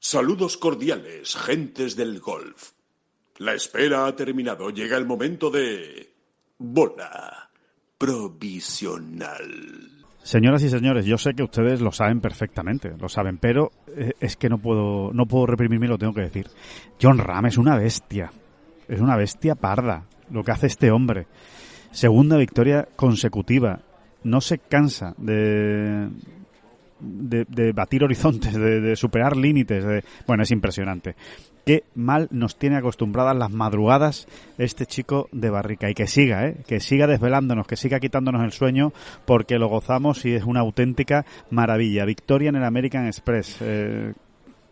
Saludos cordiales, gentes del golf. La espera ha terminado. Llega el momento de... Bola provisional. Señoras y señores, yo sé que ustedes lo saben perfectamente, lo saben, pero eh, es que no puedo, no puedo reprimirme, lo tengo que decir. John Ram es una bestia, es una bestia parda, lo que hace este hombre. Segunda victoria consecutiva, no se cansa de, de, batir horizontes, de, superar límites. De, bueno, es impresionante. Qué mal nos tiene acostumbradas las madrugadas este chico de Barrica. Y que siga, ¿eh? que siga desvelándonos, que siga quitándonos el sueño, porque lo gozamos y es una auténtica maravilla. Victoria en el American Express. Eh,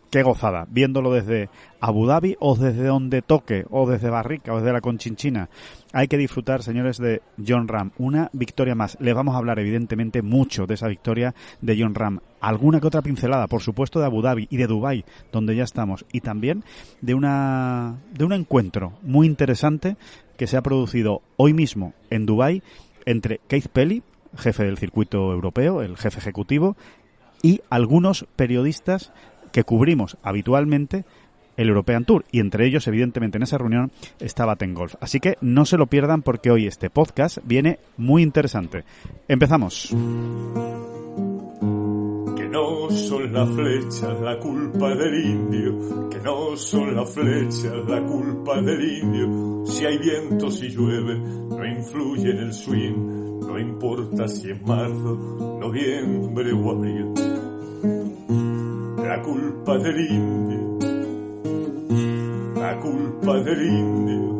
qué gozada, viéndolo desde Abu Dhabi o desde donde toque, o desde Barrica, o desde la Conchinchina. Hay que disfrutar, señores, de John Ram. Una victoria más. Les vamos a hablar, evidentemente, mucho de esa victoria de John Ram. Alguna que otra pincelada, por supuesto, de Abu Dhabi y de Dubai, donde ya estamos. Y también de una, de un encuentro muy interesante que se ha producido hoy mismo en Dubai entre Keith Pelly, jefe del circuito europeo, el jefe ejecutivo, y algunos periodistas que cubrimos habitualmente el European Tour y entre ellos evidentemente en esa reunión estaba Ten Golf. Así que no se lo pierdan porque hoy este podcast viene muy interesante. Empezamos. Que no son las flechas la culpa del indio, que no son las flechas la culpa del indio. Si hay viento, si llueve, no influye en el swing, no importa si es marzo, noviembre o abril la culpa del indio, culpa del indio,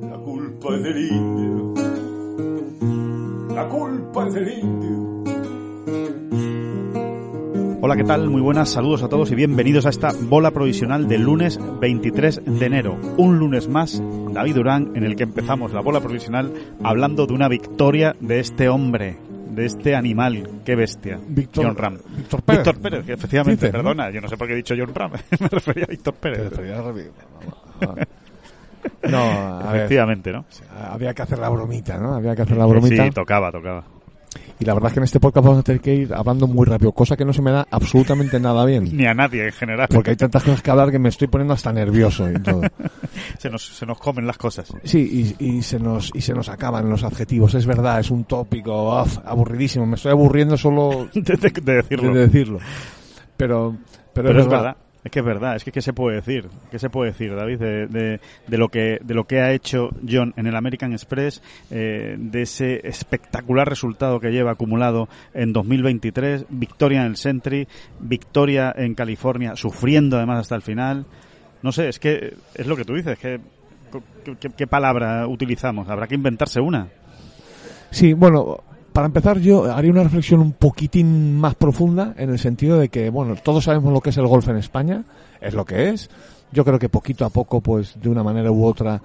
la culpa del indio, la culpa del indio. Hola, ¿qué tal? Muy buenas, saludos a todos y bienvenidos a esta bola provisional del lunes 23 de enero. Un lunes más, David Durán, en el que empezamos la bola provisional hablando de una victoria de este hombre, de este animal. Qué bestia. Víctor, John Ram. Víctor Pérez. Víctor Pérez, efectivamente. Dices, ¿no? perdona, yo no sé por qué he dicho John Ram. Me refería a Víctor Pérez. No, a ver, Efectivamente, ¿no? había que hacer la bromita, ¿no? Había que hacer la bromita. Sí, tocaba, tocaba. Y la verdad es que en este podcast vamos a tener que ir hablando muy rápido, cosa que no se me da absolutamente nada bien. Ni a nadie en general. Porque hay tantas cosas que hablar que me estoy poniendo hasta nervioso y todo. se, nos, se nos comen las cosas. Sí, y, y se nos y se nos acaban los adjetivos. Es verdad, es un tópico uf, aburridísimo. Me estoy aburriendo solo de, de- de decirlo. de decirlo. Pero, pero, Pero es verdad. Es que es verdad, es que ¿qué se puede decir? ¿Qué se puede decir, David, de, de, lo que de lo que ha hecho John en el American Express, eh, de ese espectacular resultado que lleva acumulado en 2023, victoria en el Sentry, victoria en California, sufriendo además hasta el final. No sé, es que es lo que tú dices, que ¿qué, qué- qué palabra utilizamos? Habrá que inventarse una. Sí, bueno, para empezar yo haría una reflexión un poquitín más profunda en el sentido de que, bueno, todos sabemos lo que es el golf en España, es lo que es. Yo creo que poquito a poco, pues de una manera u otra,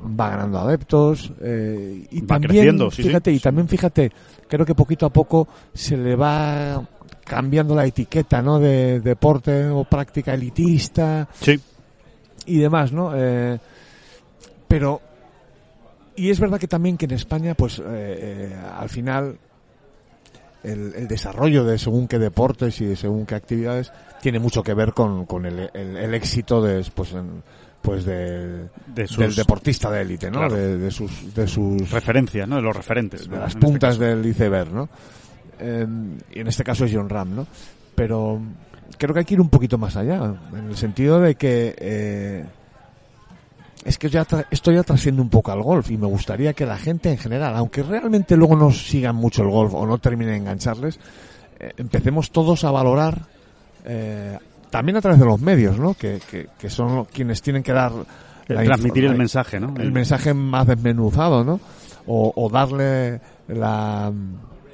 va ganando adeptos. eh, y Va también, creciendo, sí, sí. fíjate, y también fíjate, creo que poquito a poco se le va cambiando la etiqueta, ¿no? De deporte o práctica elitista Sí. y demás, ¿no? Eh, pero y es verdad que también que en España, pues eh, eh, al final el, el desarrollo de según qué deportes y de según qué actividades tiene mucho que ver con, con el, el- el éxito de, pues, en- pues de, De sus del deportista de élite, ¿no? Claro. De, de sus de sus referencias, ¿no? De los referentes. de las este puntas del iceberg, ¿no? Eh, y en este caso es John Ram, ¿no? Pero creo que hay que ir un poquito más allá, en el sentido de que eh, es que ya tra- esto ya trasciende un poco al golf y me gustaría que la gente en general, aunque realmente luego no sigan mucho el golf o no terminen de engancharles, eh, empecemos todos a valorar eh, también a través de los medios, ¿no? Que, que, que son quienes tienen que dar El la transmitir el mensaje, ¿no? el mensaje más desmenuzado, ¿no? O, o darle la,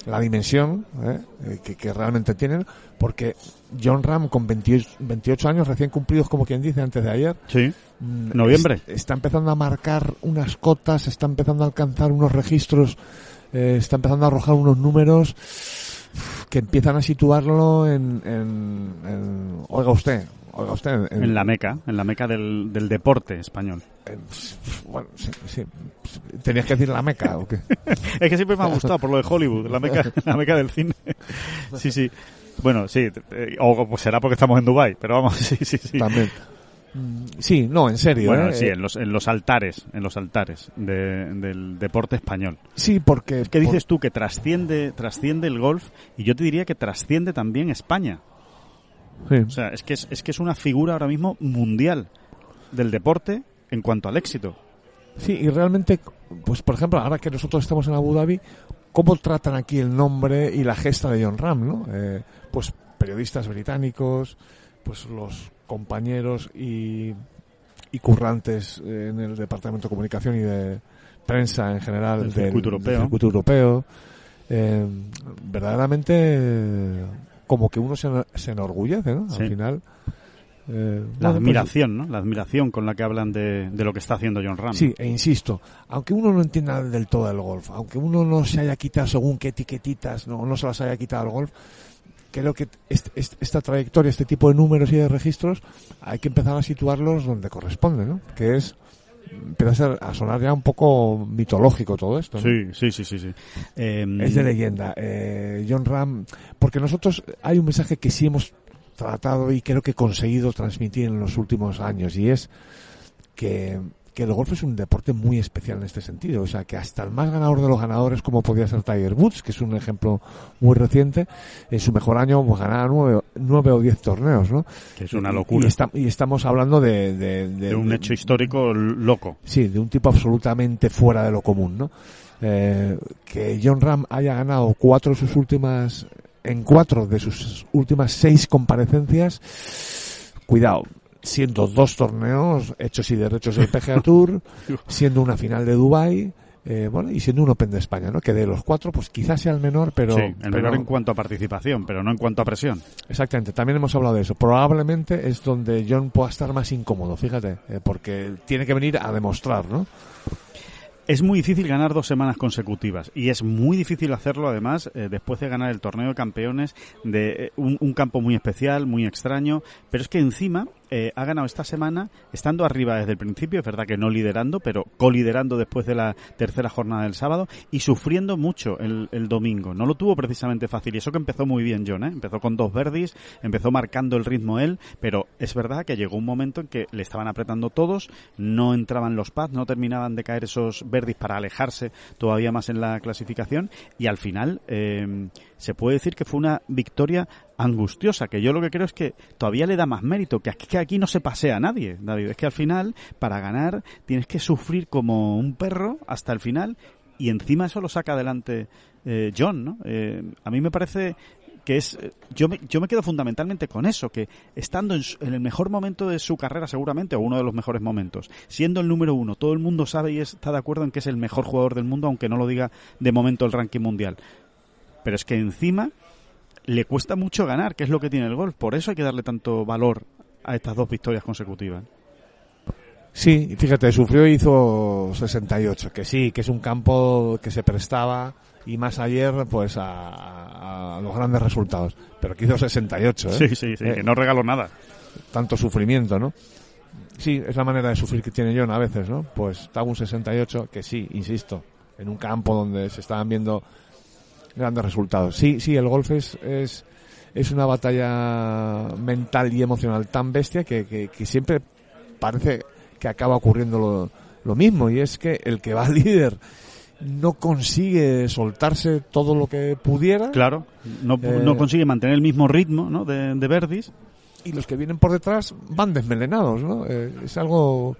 la dimensión ¿eh? Eh, que, que realmente tienen, porque John Ram con 28, 28 años recién cumplidos, como quien dice, antes de ayer, Sí. Mm, Noviembre. es- está empezando a marcar unas cotas, está empezando a alcanzar unos registros, eh, está empezando a arrojar unos números que empiezan a situarlo en, en, en- oiga usted, oiga usted, En la meca, en la meca del, del deporte español. en- bueno, sí, sí. tenías que decir la meca o qué. Es que siempre me ha gustado por lo de Hollywood, la meca, la meca del cine. Sí, sí. Bueno, sí, eh, o pues será porque estamos en Dubai, pero vamos, sí, sí, sí. También. Mm, Sí, no, en serio. Bueno, ¿eh? sí, en los, en los altares, en los altares de- del deporte español. Sí, porque... ¿Qué dices tú? Que trasciende, trasciende el golf y yo te diría que trasciende también España. Sí. O sea, es que es, es que es una figura ahora mismo mundial del deporte en cuanto al éxito. Sí, y realmente, pues por ejemplo, ahora que nosotros estamos en Abu Dhabi, ¿cómo tratan aquí el nombre y la gesta de John Ram, no? Eh, pues periodistas británicos, pues los compañeros y, y currantes eh, en el Departamento de Comunicación y de prensa en general Del circuito europeo. circuito europeo. Eh, verdaderamente como que uno se, se enorgullece, ¿no? Sí. Al final. eh, La bueno, pues, admiración, ¿no? La admiración con la que hablan de, de lo que está haciendo John Ram. Sí, e insisto, aunque uno no entienda del todo el golf, aunque uno no se haya quitado según qué etiquetitas, no, no se las haya quitado al golf, creo que este- este- esta trayectoria, este tipo de números y de registros, hay que empezar a situarlos donde corresponde, ¿no? Que es, empieza a, sonar ya un poco mitológico todo esto, ¿no? Sí, sí, sí, sí. sí. Eh, Es de leyenda. Eh, John Ram, porque nosotros hay un mensaje que sí hemos tratado y creo que he conseguido transmitir en los últimos años y es que, que el golf es un deporte muy especial en este sentido. O sea, que hasta el más ganador de los ganadores, como podría ser Tiger Woods, que es un ejemplo muy reciente, en su mejor año pues, ganaba nueve, nueve o diez torneos, ¿no? que es una locura. Y, esta- y estamos hablando de, de, de- de un de- hecho histórico loco. Sí, de un tipo absolutamente fuera de lo común, ¿no? Eh, que John Ram haya ganado cuatro de sus últimas, en cuatro de sus últimas seis comparecencias, cuidado, siendo dos torneos hechos y derechos del PGA Tour, siendo una final de Dubai, eh, bueno, y siendo un Open de España, ¿no? Que de los cuatro, pues quizás sea el menor, pero, sí, el pero- menor en cuanto a participación, pero no en cuanto a presión. Exactamente, también hemos hablado de eso. Probablemente es donde John pueda estar más incómodo, fíjate, eh, porque tiene que venir a demostrar, ¿no? Es muy difícil ganar dos semanas consecutivas y es muy difícil hacerlo además eh, después de ganar el torneo de campeones de un, un campo muy especial, muy extraño, pero es que encima eh, ha ganado esta semana estando arriba desde el principio, es verdad que no liderando, pero coliderando después de la tercera jornada del sábado y sufriendo mucho el, el domingo. No lo tuvo precisamente fácil y eso que empezó muy bien John, ¿eh? empezó con dos verdis, empezó marcando el ritmo él, pero es verdad que llegó un momento en que le estaban apretando todos, no entraban los pads, no terminaban de caer esos verdis para alejarse todavía más en la clasificación y al final eh, se puede decir que fue una victoria angustiosa, que yo lo que creo es que todavía le da más mérito, que aquí, que aquí no se pasea a nadie, David. Es que al final, para ganar, tienes que sufrir como un perro hasta el final y encima eso lo saca adelante eh, John, ¿no? Eh, a mí me parece que es eh, yo me, yo me quedo fundamentalmente con eso que estando en, en el mejor momento de su carrera seguramente o uno de los mejores momentos siendo el número uno todo el mundo sabe y está de acuerdo en que es el mejor jugador del mundo aunque no lo diga de momento el ranking mundial pero es que encima le cuesta mucho ganar que es lo que tiene el golf por eso hay que darle tanto valor a estas dos victorias consecutivas Sí, fíjate, sufrió y hizo 68, que sí, que es un campo que se prestaba y más ayer pues a, a- a los grandes resultados, pero que hizo 68, ¿eh? sí sí sí Eh, que no regaló nada tanto sufrimiento, ¿no? Sí, es la manera de sufrir que tiene John a veces, ¿no? Pues estaba un 68, que sí, insisto, en un campo donde se estaban viendo grandes resultados. Sí, sí, el golf es, es, es una batalla mental y emocional tan bestia que, que, que siempre parece que acaba ocurriendo lo, lo mismo y es que el que va líder no consigue soltarse todo lo que pudiera claro no, Eh, no consigue mantener el mismo ritmo ¿no? de, de Verdis y los que vienen por detrás van desmelenados, ¿no? Eh, es algo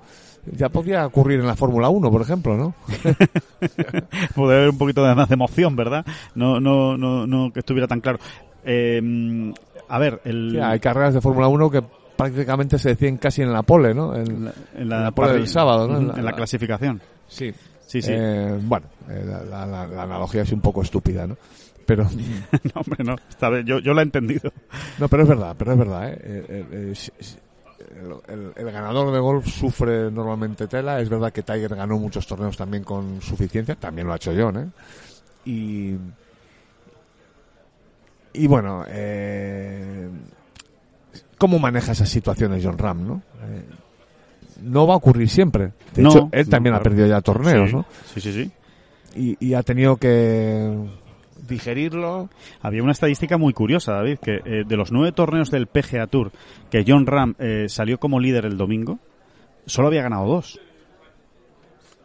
ya podría ocurrir en la Fórmula 1, por ejemplo, ¿no? poder haber un poquito de más de emoción, ¿verdad? No, no, no, no que estuviera tan claro. Eh, a ver, el, Sí, hay carreras de Fórmula 1 que prácticamente se deciden casi en la pole, ¿no? En- en la, en la pole del sábado, ¿no? En la- en la la- clasificación. sí. Sí, sí. Eh, bueno, eh, la, la- la- la analogía es un poco estúpida, ¿no? pero no, hombre, no. Esta vez yo, yo lo he entendido. no, pero es verdad, pero es verdad, ¿eh? Eh, eh, eh, el, el- el ganador de golf sufre normalmente tela. Es verdad que Tiger ganó muchos torneos también con suficiencia, también lo ha hecho John, ¿eh? Y y bueno, eh, ¿cómo maneja esas situaciones John Ram, no? Eh, no va a ocurrir siempre. De No, hecho, él no, también ha perdido ya torneos, sí, ¿no? Sí, sí, sí. Y, y ha tenido que digerirlo. Había una estadística muy curiosa, David, que eh, de los nueve torneos del PGA Tour que John Ram eh, salió como líder el domingo, solo había ganado dos.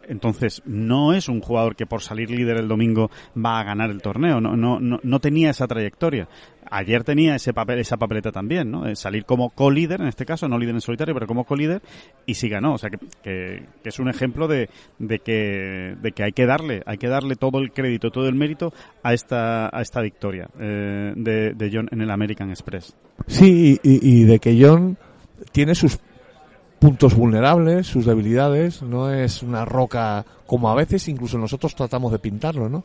Entonces, no es un jugador que por salir líder el domingo va a ganar el torneo. No, no, no, tenía esa trayectoria. Ayer tenía ese papel, esa papeleta también, ¿no? Eh, Salir como co-líder, en este caso, no líder en solitario, pero como co-líder, y sí ganó. O sea, que, que- es un ejemplo de, de que, de que hay que darle, hay que darle todo el crédito, todo el mérito a esta, a esta victoria eh, de, John en el American Express. Sí, y- y de que John tiene sus puntos vulnerables, sus debilidades, no es una roca como a veces incluso nosotros tratamos de pintarlo, ¿no?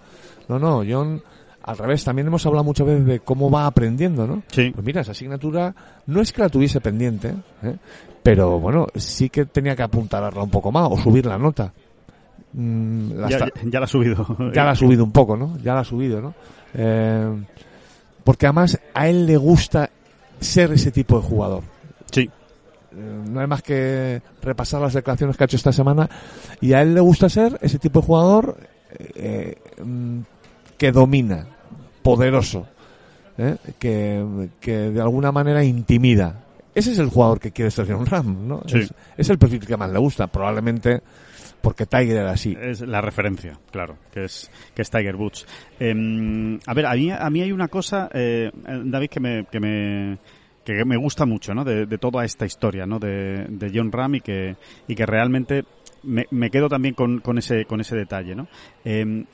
No, no, John al revés, también hemos hablado muchas veces de cómo va aprendiendo, ¿no? Sí. Pues mira, esa asignatura no es que la tuviese pendiente, ¿eh? pero bueno, sí que tenía que apuntarla un poco más o subir la nota. Mm, la Ya, está- ya- ya la ha subido. ya la ha subido un poco, ¿no? Ya la ha subido, ¿no? Eh, porque además a él le gusta ser ese tipo de jugador. Sí. Eh, no hay más que repasar las declaraciones que ha hecho esta semana y a él le gusta ser ese tipo de jugador eh, mm, que domina, poderoso, ¿eh? que, que de alguna manera intimida. Ese es el jugador que quiere ser John Ram, ¿no? Sí. Es, es el perfil que más le gusta, probablemente porque Tiger era así. Es la referencia, claro, que es, que es Tiger Woods. Em, a ver, a mí, a mí hay una cosa, David, que me, que me, que me gusta mucho, ¿no? De, de toda esta historia, ¿no? De, de John Ram y que, y que realmente me, me quedo también con, con ese, con ese detalle, ¿no? Em,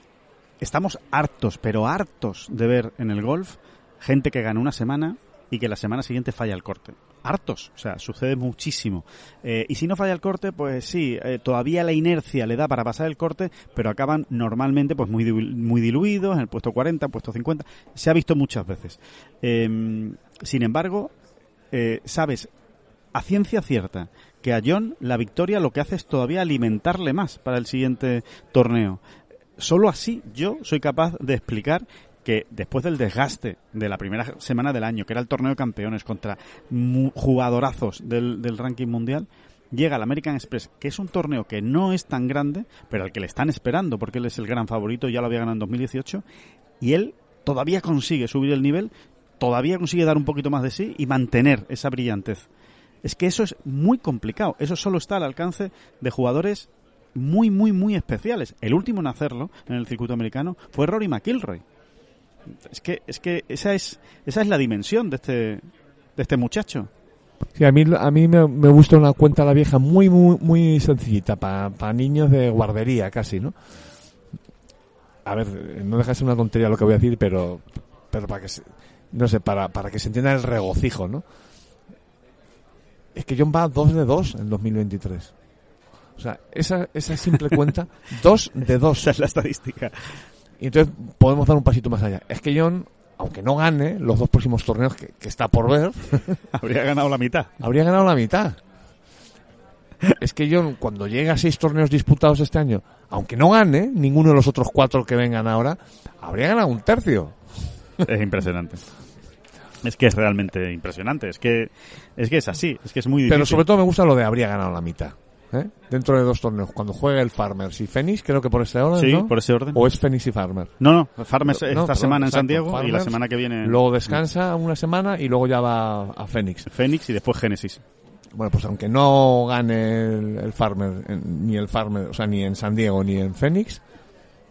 estamos hartos, pero hartos de ver en el golf gente que gana una semana y que la semana siguiente falla el corte. Hartos, o sea, sucede muchísimo. Eh, y si no falla el corte, pues sí, eh, todavía la inercia le da para pasar el corte, pero acaban normalmente pues muy, muy diluidos, en el puesto 40, en el puesto 50. Se ha visto muchas veces. Eh, sin embargo, eh, sabes a ciencia cierta que a John la victoria lo que hace es todavía alimentarle más para el siguiente torneo. Solo así yo soy capaz de explicar que después del desgaste de la primera semana del año, que era el torneo de campeones contra jugadorazos del, del ranking mundial, llega al American Express, que es un torneo que no es tan grande, pero al que le están esperando, porque él es el gran favorito, ya lo había ganado en 2018, y él todavía consigue subir el nivel, todavía consigue dar un poquito más de sí y mantener esa brillantez. Es que eso es muy complicado. Eso solo está al alcance de jugadores muy, muy, muy especiales. El último en hacerlo en el circuito americano fue Rory McIlroy. Es que, es que esa es, esa es la dimensión de este, de este muchacho. Sí, a mí, a mí me, me gusta una cuenta la vieja muy, muy, muy sencillita, para niños de guardería casi, ¿no? A ver, no deja una tontería lo que voy a decir, pero, pero para que se, no sé, para, para que se entienda el regocijo, ¿no? Es que John va 2 de 2 en 2023. O sea, esa, esa simple cuenta, 2 de 2. Esa es la estadística. Y entonces podemos dar un pasito más allá. Es que John, aunque no gane los dos próximos torneos que, que está por ver, Habría ganado la mitad. habría ganado la mitad. Es que John, cuando llega a seis torneos disputados este año, aunque no gane ninguno de los otros cuatro que vengan ahora, habría ganado un tercio. Es impresionante. Es que es realmente impresionante. Es que es que es así. Es que es muy difícil. Pero sobre todo me gusta lo de habría ganado la mitad. ¿eh? Dentro de dos torneos, cuando juegue el Farmers y Fénix, creo que por ese orden, Sí, ¿no? por ese orden. O es Fénix y Farmer. No, no. Farmers No, esta perdón, semana en San Diego y la semana que viene Luego descansa una semana y luego ya va a Fénix. Fénix y después Génesis. Bueno, pues aunque no gane el, el Farmer, en- ni el Farmer, o sea, ni en San Diego ni en Phoenix,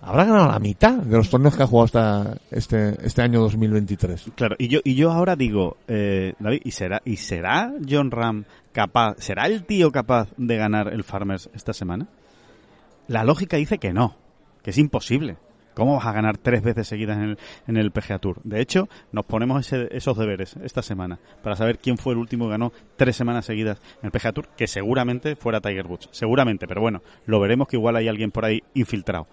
habrá ganado la mitad de los torneos que ha jugado hasta este, este año 2023. Claro, y yo, y yo ahora digo, eh, David, ¿y será, ¿y será John Ram capaz, será el tío capaz de ganar el Farmers esta semana? La lógica dice que no, que es imposible. ¿Cómo vas a ganar tres veces seguidas en el, en el PGA Tour? De hecho, nos ponemos ese- esos deberes esta semana para saber quién fue el último que ganó tres semanas seguidas en el PGA Tour, que seguramente fuera Tiger Woods. Seguramente, pero bueno, lo veremos que igual hay alguien por ahí infiltrado.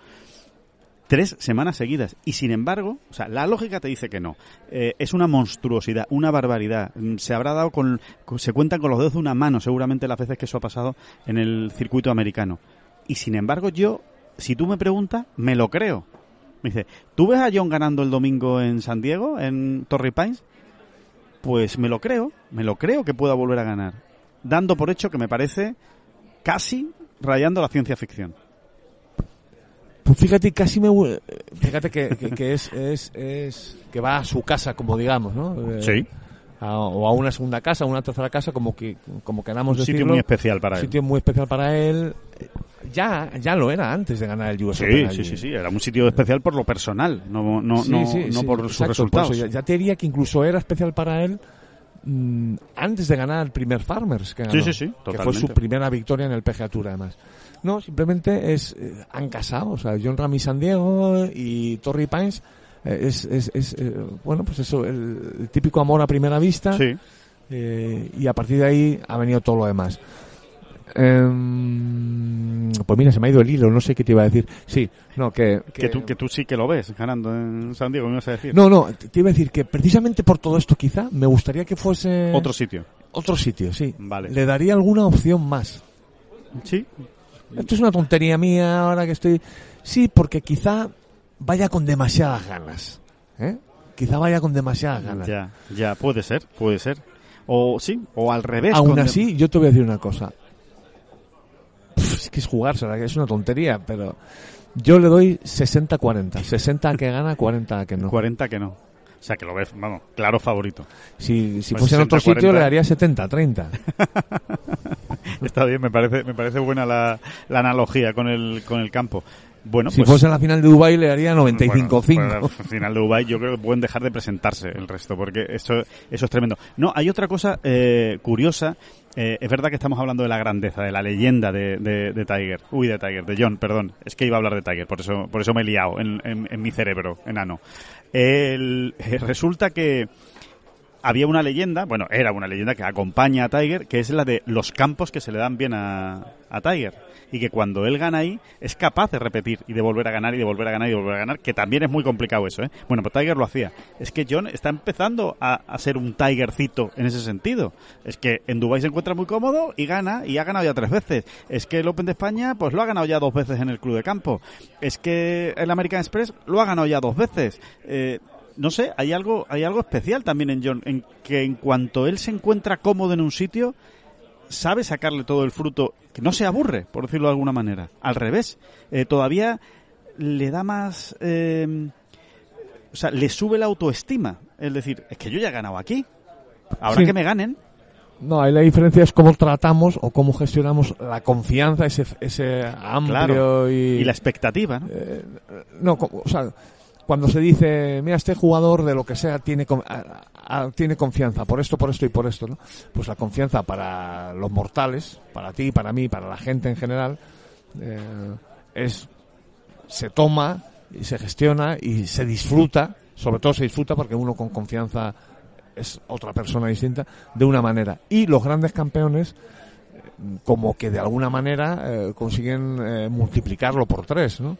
Tres semanas seguidas. Y sin embargo, o sea, la lógica te dice que no. Eh, es una monstruosidad, una barbaridad. Mm, Se habrá dado con, se cuentan con los dedos de una mano seguramente las veces que eso ha pasado en el circuito americano. Y sin embargo, yo, si tú me preguntas, me lo creo. Me dice, ¿tú ves a John ganando el domingo en San Diego, en Torrey Pines? Pues me lo creo, me lo creo que pueda volver a ganar. Dando por hecho que me parece casi rayando la ciencia ficción. Pues fíjate, casi me... Fíjate que, que, que es, es, es... Que va a su casa, como digamos, ¿no? Eh, a- o a una segunda casa, a una tercera casa, como que como queramos Un sitio muy especial para Un él. sitio muy especial para él. Ya, ya lo era antes de ganar el US Sí, Open sí, sí, sí, era un sitio especial por lo personal, no, no, Sí, no, sí, no sí, por sus exacto, resultados. por eso ya, ya te diría que incluso era especial para él mm, antes de ganar el primer Farmers que ganó, Sí, sí, sí, que fue su primera victoria en el PGA Tour además. No, simplemente es eh, han casado, o sea, John Ram y San Diego y Torrey Pines eh, es, es, es eh, bueno, pues eso, el, el típico amor a primera vista Sí, y a partir de ahí ha venido todo lo demás. Em, pues mira, se me ha ido el hilo, no sé qué te iba a decir. Sí, no, que... que tú, que tú sí que lo ves ganando en San Diego, me ibas a decir. No, no, te iba a decir que precisamente por todo esto quizá me gustaría que fuese... Otro sitio. Otro sitio, sí. Vale. Le daría alguna opción más. Sí, Esto es una tontería mía ahora que estoy... Sí, porque quizá vaya con demasiadas ganas. ¿eh? Quizá vaya con demasiadas ganas. ya, ya, puede ser, puede ser. O sí, o al revés. Aún de- así, yo te voy a decir una cosa. Pff, es que es jugársela, que es una tontería, pero yo le doy 60-40. 60 a que gana, 40 a que no. 40 que no. O sea, que lo ves, vamos, claro favorito. Si, si Pues fuese en otro 60-40. sitio, le daría 70-30. Está bien, me parece, me parece buena la, la analogía con el, con el campo. Bueno, si pues, fuese la final de Dubai le daría 95-5. Bueno, al final de Dubai yo creo que pueden dejar de presentarse el resto, porque eso, eso es tremendo. No, hay otra cosa eh, curiosa. Eh, es verdad que estamos hablando de la grandeza, de la leyenda de, de, de Tiger. Uy, de Tiger, de John, perdón. Es que iba a hablar de Tiger, por eso, por eso me he liado en, en- en mi cerebro enano. El- eh, resulta que había una leyenda, bueno, era una leyenda que acompaña a Tiger, que es la de los campos que se le dan bien a, a Tiger. Y que cuando él gana ahí, es capaz de repetir y de volver a ganar y de volver a ganar y de volver a ganar, que también es muy complicado eso, ¿eh? Bueno, pues Tiger lo hacía. Es que John está empezando a, a ser un Tigercito en ese sentido. Es que en Dubái se encuentra muy cómodo y gana, y ha ganado ya tres veces. Es que el Open de España, pues lo ha ganado ya dos veces en el Club de Campo. Es que el American Express lo ha ganado ya dos veces. Eh, no sé, hay algo, hay algo especial también en John, en que en cuanto él se encuentra cómodo en un sitio, sabe sacarle todo el fruto, que no se aburre, por decirlo de alguna manera. Al revés, eh, todavía le da más, eh, o sea, le sube la autoestima. Es decir, es que yo ya he ganado aquí. Ahora Sí. que me ganen, No, ahí la diferencia es cómo tratamos o cómo gestionamos la confianza, ese, ese amplio claro, y... y la expectativa, ¿no? Eh, no, o sea, cuando se dice, mira, este jugador de lo que sea tiene, tiene confianza por esto, por esto y por esto, ¿no? Pues la confianza para los mortales, para ti, para mí, para la gente en general, eh, es, se toma y se gestiona y se disfruta, sobre todo se disfruta porque uno con confianza es otra persona distinta, de una manera. Y los grandes campeones, eh, como que de alguna manera eh, consiguen multiplicarlo por tres, ¿no?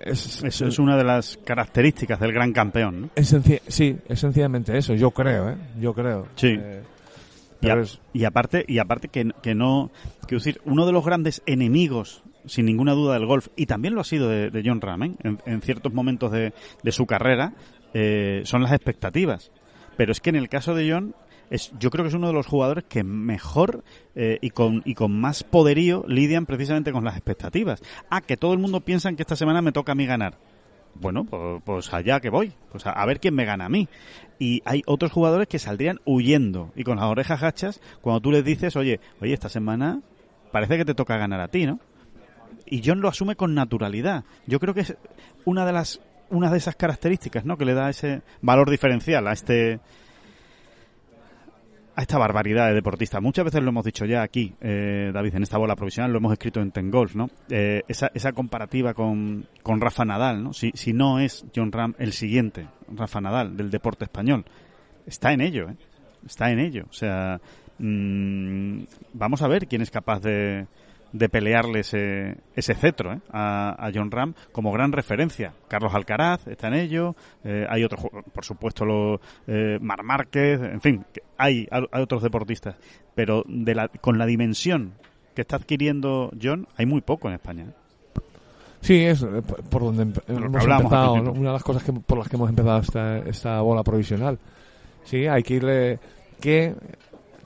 Es, Eso es una de las características del gran campeón, ¿no? sí, es sencillamente eso, yo creo, ¿eh? Yo creo. Sí. Eh, Y, pero a- es- y aparte, y aparte que, que no, quiero decir, uno de los grandes enemigos, sin ninguna duda, del golf, y también lo ha sido de, de John Ram, ¿eh? en, en ciertos momentos de, de su carrera, eh, son las expectativas. Pero es que en el caso de John, yo creo que es uno de los jugadores que mejor eh, y, con, y con más poderío lidian precisamente con las expectativas. Ah, que todo el mundo piensa que esta semana me toca a mí ganar. Bueno, pues, pues allá que voy, pues a, a ver quién me gana a mí. Y hay otros jugadores que saldrían huyendo y con las orejas hachas cuando tú les dices, oye, oye, esta semana parece que te toca ganar a ti, ¿no? Y John lo asume con naturalidad. Yo creo que es una de las una de esas características, ¿no? Que le da ese valor diferencial a este a esta barbaridad de deportista. Muchas veces lo hemos dicho ya aquí, eh, David, en esta bola provisional, lo hemos escrito en Ten Golf, ¿no? Eh, esa, esa comparativa con, con Rafa Nadal, ¿no? Si, si no es John Ram el siguiente, Rafa Nadal, del deporte español, está en ello, ¿eh? Está en ello. O sea, mm, vamos a ver quién es capaz de, de pelearle ese, ese cetro ¿eh? a, John Ram como gran referencia. Carlos Alcaraz está en ello, eh, hay otros, por supuesto, los eh, Mar Márquez, en fin, hay, hay otros deportistas, pero de la, con la dimensión que está adquiriendo John, hay muy poco en España. Sí, es por donde hemos empezado, una de las cosas que, por las que hemos empezado esta, esta bola provisional. Sí, hay que irle que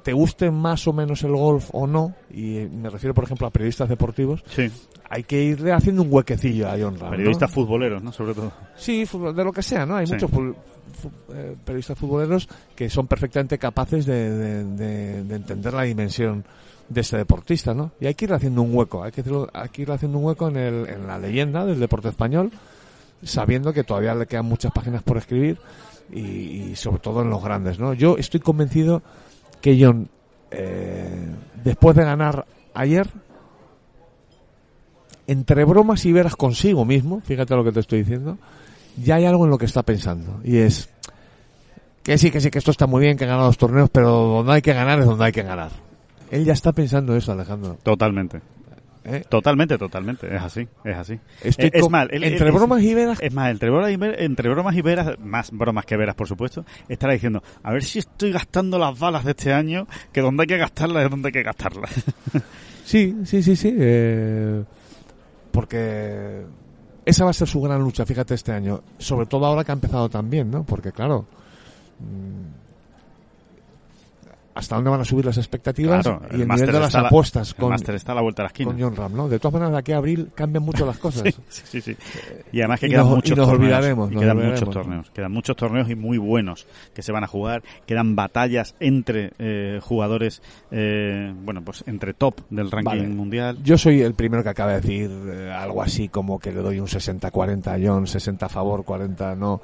te guste más o menos el golf o no, y me refiero por ejemplo a periodistas deportivos, sí. hay que irle haciendo un huequecillo a John Ram. Periodistas futboleros, ¿no? Sobre todo. Sí, de lo que sea, ¿no? Hay muchos eh, periodistas futboleros que son perfectamente capaces de, entender la dimensión de este deportista, ¿no? Y hay que ir haciendo un hueco, hay que, ir haciendo un hueco en, el, en la leyenda del deporte español, sabiendo que todavía le quedan muchas páginas por escribir y, y sobre todo en los grandes, ¿no? Yo estoy convencido que John, eh, después de ganar ayer, entre bromas y veras consigo mismo, fíjate lo que te estoy diciendo, ya hay algo en lo que está pensando. Y es que sí, que sí, que esto está muy bien, que ha ganado los torneos, pero donde hay que ganar es donde hay que ganar. Él ya está pensando eso, Alejandro. Totalmente. ¿Eh? Totalmente, totalmente, es así, es así. Eh, es mal, entre bromas y veras. Es más, entre bromas, y veras, entre bromas y veras, más bromas que veras, por supuesto, estará diciendo, a ver si estoy gastando las balas de este año, que donde hay que gastarlas es donde hay que gastarlas. sí, sí, sí, sí. Eh, porque esa va a ser su gran lucha, fíjate, este año. Sobre todo ahora que ha empezado también, ¿no? Porque, claro. Mm, hasta dónde van a subir las expectativas y el, nivel de las apuestas con, está a la vuelta de la esquina. con John Ram, ¿no? De todas maneras, de aquí a abril cambian mucho las cosas. sí, sí, Y además que quedan muchos nos torneos. Olvidaremos, quedan muchos torneos. Quedan muchos torneos y muy buenos que se van a jugar. Quedan batallas entre eh, jugadores, eh, bueno, pues entre top del ranking mundial. Yo soy el primero que acaba de decir eh, algo así como que le doy un 60-40 a John, 60 a favor, 40 no,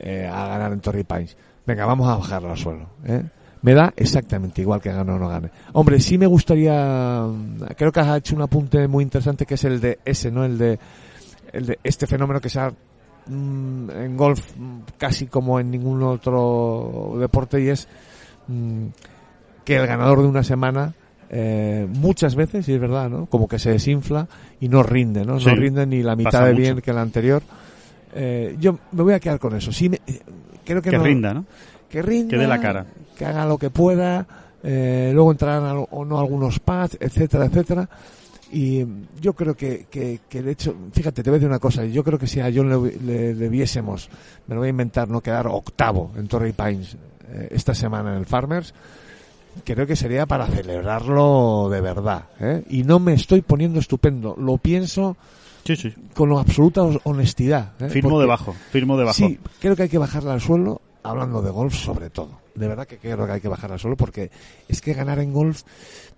a ganar en Torrey Pines. Venga, vamos a bajarlo al suelo, ¿eh? Me da exactamente igual que gane o no gane. Hombre, sí me gustaría, creo que has hecho un apunte muy interesante que es el de ese, ¿no? El de, el de este fenómeno que se ha mm, en golf casi como en ningún otro deporte y es mm, que el ganador de una semana eh, muchas veces, y es verdad, ¿no? Como que se desinfla y no rinde, ¿no? no rinde ni la mitad de bien que el anterior. Eh, yo me voy a quedar con eso. Sí, me, creo que, que rinda, ¿no? Que rinda. Que dé la cara que haga lo que pueda, eh, luego entrarán o no algunos pads, etcétera, etcétera. Y yo creo que, que, que, de hecho, fíjate, te voy a decir una cosa, yo creo que si a John le, le, viésemos, me lo voy a inventar, no quedar octavo en Torrey Pines eh, esta semana en el Farmers, creo que sería para celebrarlo de verdad. ¿eh? Y no me estoy poniendo estupendo, lo pienso sí, sí. con absoluta honestidad. ¿eh? Firmo debajo, firmo debajo. Sí, creo que hay que bajarla al suelo, hablando de golf sobre todo de verdad que creo que hay que bajar al suelo porque es que ganar en golf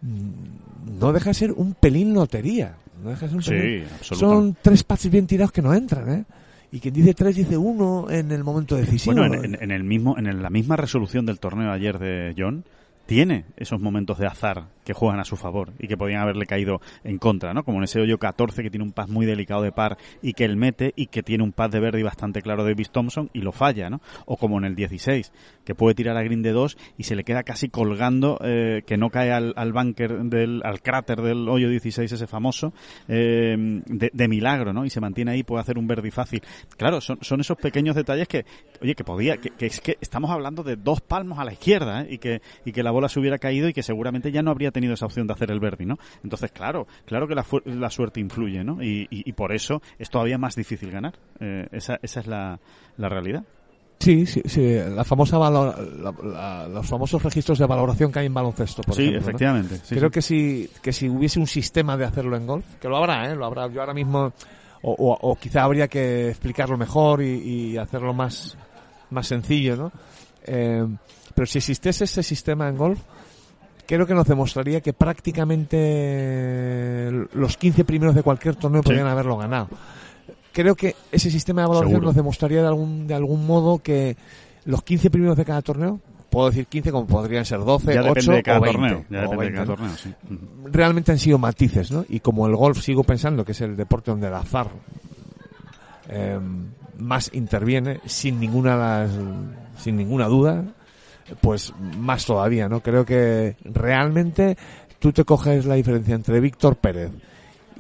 mm, no deja de ser un pelín lotería. No deja de ser un sí, Son tres pases bien tirados que no entran, ¿eh? Y quien dice tres dice uno en el momento decisivo. Bueno, en, el mismo, en la misma resolución del torneo ayer de John, tiene esos momentos de azar que juegan a su favor y que podían haberle caído en contra, ¿no? Como en ese hoyo 14 que tiene un pad muy delicado de par y que él mete y que tiene un pad de verde bastante claro de Davis Thompson y lo falla, ¿no? O como en el 16 que puede tirar a green de 2 y se le queda casi colgando eh, que no cae al, al bunker del al cráter del hoyo 16 ese famoso eh, de, milagro, ¿no? Y se mantiene ahí puede hacer un verde fácil. Claro, son, son esos pequeños detalles que oye que podía que, que es que estamos hablando de dos palmos a la izquierda ¿eh? y que y que la bola se hubiera caído y que seguramente ya no habría tenido esa opción de hacer el Verdi, ¿no? Entonces, claro, claro que la, la suerte influye, ¿no? Y, y, por eso es todavía más difícil ganar. Eh, esa, esa es la, la realidad. Sí, sí, sí, la famosa los famosos registros de valoración que hay en baloncesto, por sí, ejemplo. Efectivamente, Creo que si que si hubiese un sistema de hacerlo en golf, que lo habrá, ¿eh? Lo habrá. Yo ahora mismo o, o, quizá habría que explicarlo mejor y, y hacerlo más más sencillo, ¿no? Eh, pero si existiese ese sistema en golf, creo que nos demostraría que prácticamente los 15 primeros de cualquier torneo podrían haberlo ganado. Creo que ese sistema de evaluación nos demostraría de algún, de algún modo que los 15 primeros de cada torneo, puedo decir 15 como podrían ser 12, 8 de cada o 20. Torneo, ya depende de cada torneo, sí. Realmente han sido matices, ¿no? Y como el golf sigo pensando que es el deporte donde el azar eh, más interviene, sin ninguna, sin ninguna duda, pues más todavía, ¿no? Creo que realmente tú te coges la diferencia entre Víctor Pérez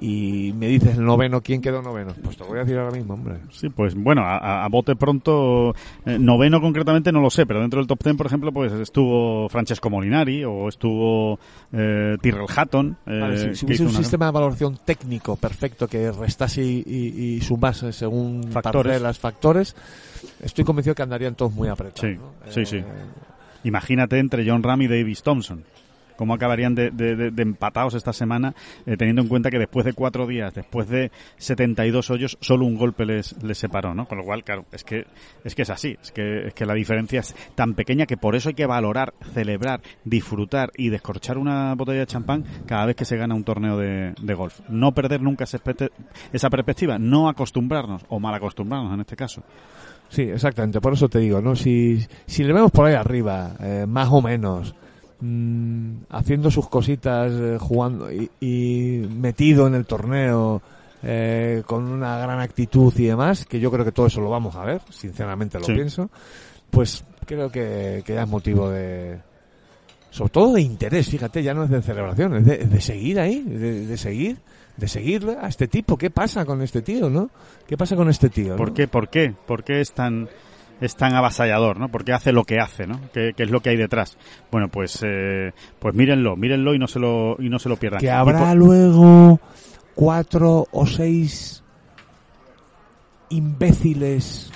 y me dices el noveno, ¿quién quedó noveno? Pues te lo voy a decir ahora mismo, hombre. Sí, pues bueno, a, bote pronto, eh, noveno concretamente no lo sé, pero dentro del top ten, por ejemplo, pues estuvo Francesco Molinari o estuvo eh, Tyrrell Hatton. eh, Vale, si, hubiese un una- sistema de valoración técnico perfecto que restase y, y- y sumase según Factores. parcelas, factores, estoy convencido que andarían todos muy apretados. Sí, ¿no? sí, Eh, sí. Imagínate entre John Ram y Davis Thompson. Cómo acabarían de, de- de- de empatados esta semana, eh, teniendo en cuenta que después de cuatro días, después de 72 hoyos, solo un golpe les, les separó, ¿no? Con lo cual, claro, es que es que es así, es que, es que la diferencia es tan pequeña que por eso hay que valorar, celebrar, disfrutar y descorchar una botella de champán cada vez que se gana un torneo de, de golf. No perder nunca esa perspectiva, no acostumbrarnos, o mal acostumbrarnos en este caso. Sí, exactamente. Por eso te digo, ¿no? Si, si le vemos por ahí arriba, eh, más o menos, mm, haciendo sus cositas, eh, jugando y, y metido en el torneo, eh, con una gran actitud y demás, que yo creo que todo eso lo vamos a ver, sinceramente lo Sí. pienso, pues creo que, que ya es motivo de, sobre todo de interés, fíjate, ya no es de celebración, es de, de seguir ahí, de, de seguir, de seguirle a este tipo. ¿Qué pasa con este tío, no? ¿Qué pasa con este tío? ¿Por no? qué? ¿Por qué? ¿Por qué es tan es tan avasallador, ¿no? Porque hace lo que hace, ¿no? ¿Qué, qué es lo que hay detrás? Bueno, pues eh, pues mírenlo, mírenlo y no se lo y no se lo pierdan. que habrá por- luego cuatro o seis imbéciles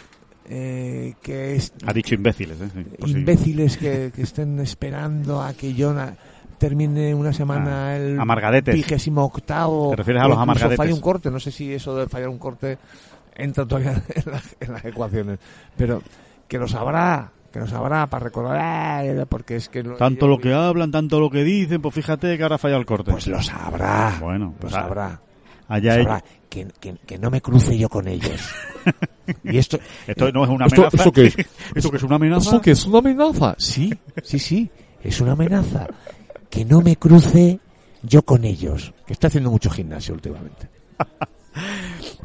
eh, que es, ha dicho imbéciles, ¿eh? Imbéciles que, que estén esperando a que Jonah termine una semana Ah, el amargadetes. vigésimo octavo Te refieres a los amargadetes. falle un corte no sé si eso de fallar un corte entra todavía en, la- en las ecuaciones pero que lo sabrá que lo sabrá para recordar "Ah", porque es que lo- tanto lo que hablan, tanto lo que dicen, pues fíjate que ahora ha fallado el corte. pues lo sabrá Bueno, lo pues a- sabrá allá sabrá que, que, que no me cruce yo con ellos. y esto, Esto no es una ¿Esto- amenaza. esto qué es? ¿Esto qué es una amenaza? ¿Esto qué es una amenaza? Sí, sí, sí, es una amenaza. Que no me cruce yo con ellos. Que está haciendo mucho gimnasio últimamente.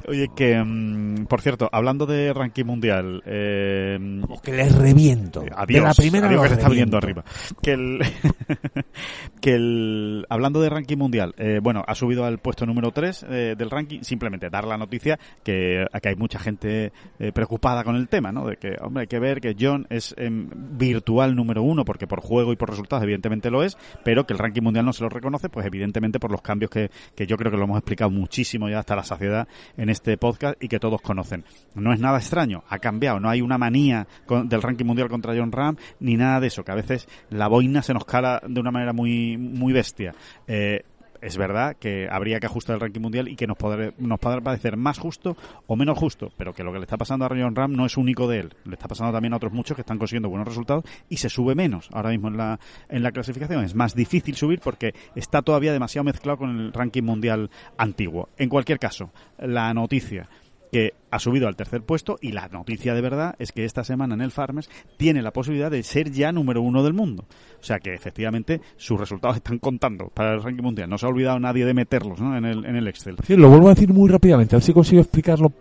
Oye, que mm, por cierto, hablando de ranking mundial, eh, Como que les reviento. Adiós, de la primera adiós que se está viniendo arriba. Que el, que el, hablando de ranking mundial, eh, bueno, ha subido al puesto número 3 del ranking, simplemente dar la noticia que, que hay mucha gente eh, preocupada con el tema, ¿no? De que, hombre, hay que ver que John es em, virtual número uno, porque por juego y por resultados evidentemente lo es, pero que el ranking mundial no se lo reconoce, pues evidentemente por los cambios que, que yo creo que lo hemos explicado muchísimo ya hasta la saciedad en este podcast y que todos conocen. No es nada extraño, ha cambiado, no hay una manía del ranking mundial contra John Ram ni nada de eso, que a veces la boina se nos cala de una manera muy, muy bestia. Eh, es verdad que habría que ajustar el ranking mundial y que nos podrá, parecer más justo o menos justo, pero que lo que le está pasando a John Ram no es único de él, le está pasando también a otros muchos que están consiguiendo buenos resultados y se sube menos ahora mismo en la, en la clasificación. Es más difícil subir porque está todavía demasiado mezclado con el ranking mundial antiguo. En cualquier caso, la noticia que ha subido al tercer puesto y la noticia de verdad es que esta semana en el Farmers tiene la posibilidad de ser ya número uno del mundo. O sea que efectivamente sus resultados están contando para el ranking mundial. No se ha olvidado nadie de meterlos ¿no? en, el, en el Excel. Sí, lo vuelvo a decir muy rápidamente, a ver si consigo explicarlo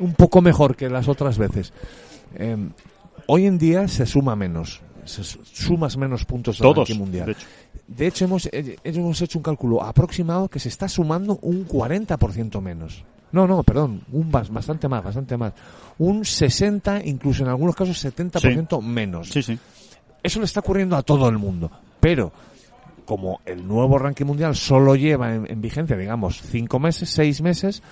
un poco mejor que las otras veces. Eh, hoy en día se suma menos, se su- sumas menos puntos al ranking mundial. de hecho. De hecho, hemos, eh, hemos hecho un cálculo aproximado que se está sumando un 40% menos. No, no, perdón, un bas- bastante más, bastante más. Un 60, incluso en algunos casos 70% menos. Sí, sí. Eso le está ocurriendo a todo el mundo. Pero, como el nuevo ranking mundial solo lleva en, en vigencia, digamos, cinco meses, seis meses,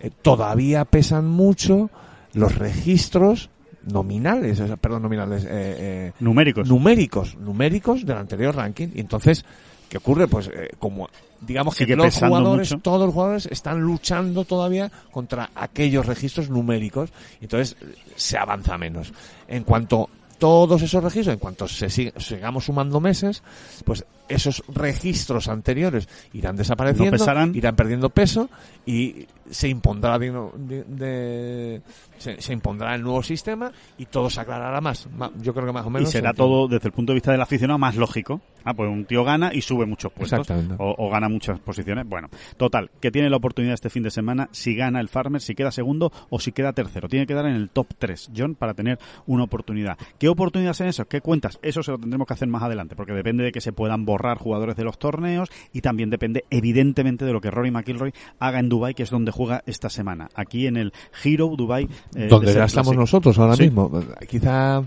eh, todavía pesan mucho los registros nominales, o sea, perdón, nominales, eh, eh, Numéricos. numéricos, numéricos del anterior ranking. Y entonces, ¿qué ocurre? Pues eh, como digamos que los jugadores, mucho. todos los jugadores están luchando todavía contra aquellos registros numéricos. Entonces se avanza menos. En cuanto todos esos registros, en cuanto se siga- sigamos sumando meses, pues esos registros anteriores irán desapareciendo, No irán perdiendo peso y se impondrá de, de- de- se, se impondrá el nuevo sistema y todo se aclarará más. Yo creo que más o Y menos. será se entiende. todo, desde el punto de vista del aficionado, más lógico. Ah, pues un tío gana y sube muchos puestos. O, o gana muchas posiciones. Bueno, total, que tiene la oportunidad este fin de semana si gana el Farmer, si queda segundo o si queda tercero. Tiene que dar en el top 3, John, para tener una oportunidad. ¿Qué oportunidades son esas? ¿Qué cuentas? Eso se lo tendremos que hacer más adelante, porque depende de que se puedan borrar jugadores de los torneos y también depende, evidentemente, de lo que Rory McIlroy haga en Dubai, que es donde juega esta semana. Aquí en el Hero Dubai. eh, donde ya estamos nosotros ahora Sí. mismo. Quizá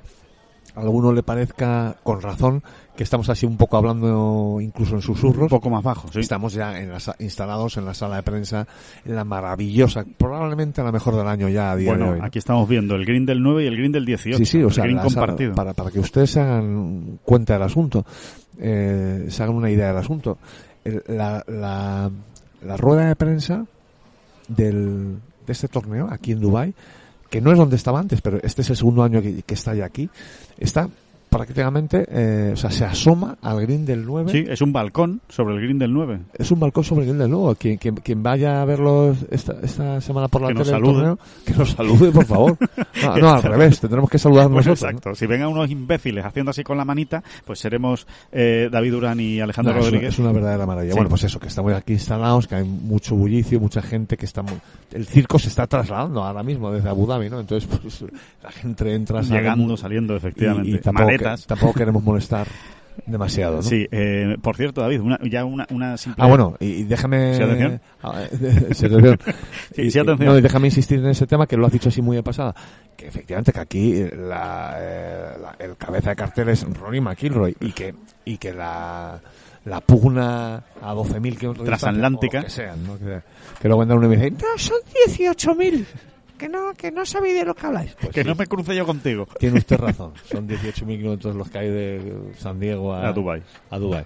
a alguno le parezca, con razón, que estamos así un poco hablando incluso en Un susurros. poco más bajo, sí. Estamos ya en la instalados en la sala de prensa, en la maravillosa, probablemente la mejor del año ya a día de Bueno, hoy. ¿no? aquí estamos viendo el green del 9 y el green del 18. Sí, sí, o sea, green sala- compartido. para, para que ustedes se hagan cuenta del asunto, eh, se hagan una idea del asunto. El- la, la, la rueda de prensa del, de este torneo aquí en Dubai, que no es donde estaba antes, pero este es el segundo año que, que está ya aquí, está prácticamente, eh, o sea, se asoma al green del 9. Sí, es un balcón sobre el green del 9. Es un balcón sobre el green del 9. Quien, quien, quien vaya a verlo esta, esta semana por la Que nos tele salude. torneo, que nos salude, por favor. No, no, al revés, tendremos que saludar Pues nosotros. ¿no? exacto. Si vengan unos imbéciles haciendo así con la manita, pues seremos eh, David Durán y Alejandro No, es, una, Rodríguez. es una verdadera maravilla. Sí. Bueno, pues eso, que estamos aquí instalados, que hay mucho bullicio, mucha gente que está... mu- El circo se está trasladando ahora mismo desde Abu Dhabi, ¿no? Entonces, pues la gente entra, Llegando, saliendo, y, efectivamente. y tampoco, Que- tampoco queremos molestar demasiado, ¿no? Sí, eh, por cierto, David, una, ya una, una simple... Ah, bueno, y, déjame... Sí, atención. Sí, atención. Sí, Y- sí, y- atención. no, y déjame insistir en ese tema que lo has dicho así muy de pasada. Que efectivamente que aquí la, eh, la- el cabeza de cartel es Ronnie McIlroy y que, y que la, la pugna a 12.000 kilómetros de Transatlántica. que sean, ¿no? Que, que luego vendrá uno y me dice, no, son 18.000. Que no, que no sabéis de lo que habláis. Pues que sí, no me cruce yo contigo. Tiene usted razón. Son 18.000 kilómetros los que hay de San Diego a, A Dubai. a Dubái.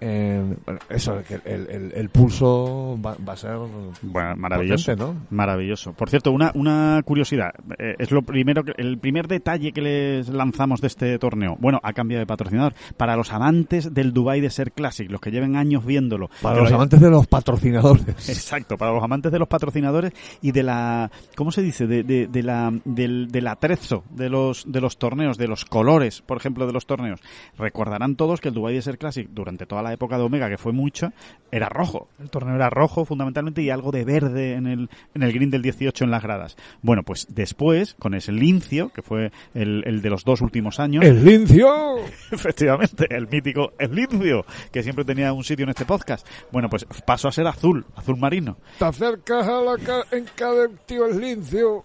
Eh, bueno, eso, el, el, el pulso va, va a ser Bueno, maravilloso. potente, ¿no? Maravilloso. Por cierto, una, una curiosidad. Eh, es lo primero, que- el primer detalle que les lanzamos de este torneo. Bueno, ha cambiado de patrocinador. Para los amantes del Dubai Desert Classic, los que lleven años viéndolo. Para los lo- amantes de los patrocinadores. Exacto, para los amantes de los patrocinadores y de la, ¿cómo se dice? De, de, de la, del, del atrezo de los, de los torneos, de los colores, por ejemplo, de los torneos. Recordarán todos que el Dubai Desert Classic, durante toda la época de Omega, que fue mucho, era rojo. El torneo era rojo, fundamentalmente, y algo de verde en el, en el green del 18 en las gradas. Bueno, pues después, con ese lincio, que fue el, el de los dos últimos años, ¡El lincio! Efectivamente, el mítico El Lincio, que siempre tenía un sitio en este podcast. Bueno, pues pasó a ser azul, azul marino. Te acercas a la ca- en cada tío el lincio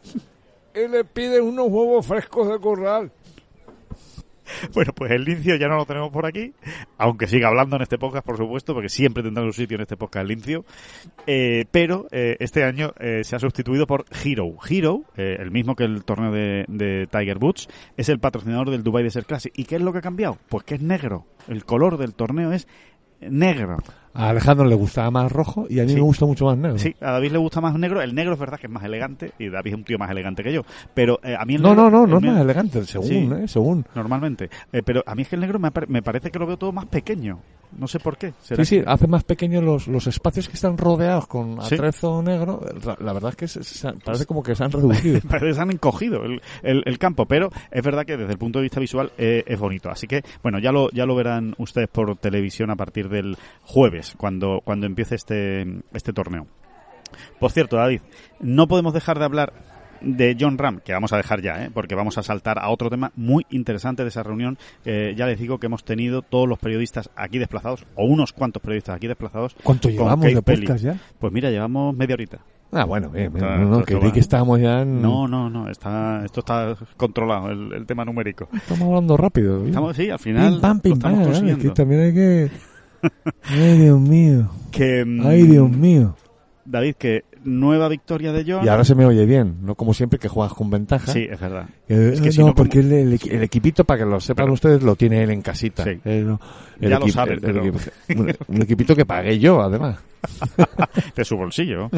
y le pides unos huevos frescos de corral. Bueno, pues el Lincio ya no lo tenemos por aquí, aunque siga hablando en este podcast, por supuesto, porque siempre tendrá un sitio en este podcast el Lincio. Eh, pero eh, este año eh, se ha sustituido por Hero. Hero, eh, el mismo que el torneo de, de Tiger Woods, es el patrocinador del Dubai Desert Classic. ¿Y qué es lo que ha cambiado? Pues que es negro. El color del torneo es negro. A Alejandro le gustaba más rojo y a mí Sí. me gusta mucho más negro. Sí, a David le gusta más negro. El negro es verdad que es más elegante y David es un tío más elegante que yo. Pero eh, a mí el No, negro- no, no, no es más elegante, según, Sí. ¿eh? Según. Normalmente. Eh, pero a mí es que el negro me, me parece que lo veo todo más pequeño. No sé por qué. ¿Será Sí, sí, hace más pequeños los, los espacios que están rodeados con Sí. atrezo negro. La, la verdad es que se- se- parece como que se han reducido. Parece que se han encogido el, el- el campo, pero es verdad que desde el punto de vista visual eh, es bonito. Así que, bueno, ya lo, ya lo verán ustedes por televisión a partir del jueves, cuando, cuando empiece este, este torneo. Por cierto, David, no podemos dejar de hablar de John Ram, que vamos a dejar ya, ¿eh? porque vamos a saltar a otro tema muy interesante de esa reunión. Eh, ya les digo que hemos tenido todos los periodistas aquí desplazados, o unos cuantos periodistas aquí desplazados. ¿Cuánto llevamos Kate de Pelly. podcast ya? Pues mira, llevamos media horita. Ah, bueno, bien, no, no, esto que estábamos ya en... No, no, no, está, esto está controlado, el, el tema numérico. Estamos hablando rápido. ¿eh? Estamos, sí, al final Pim, pam, lo pim, estamos pam, claro, consiguiendo. que también hay que... Ay, Dios mío. Que, mm, Ay, Dios mío. David, que nueva victoria de John. Y ahora se me oye bien, no como siempre que juegas con ventaja. Sí, es verdad. Eh, Es que eh, si no, no, porque el, el equi- el equipito, para que lo sepan Pero- ustedes, lo tiene él en casita. Sí. Eh, no, el Ya lo saben, pero- un, un equipito que pagué yo, además. de su bolsillo.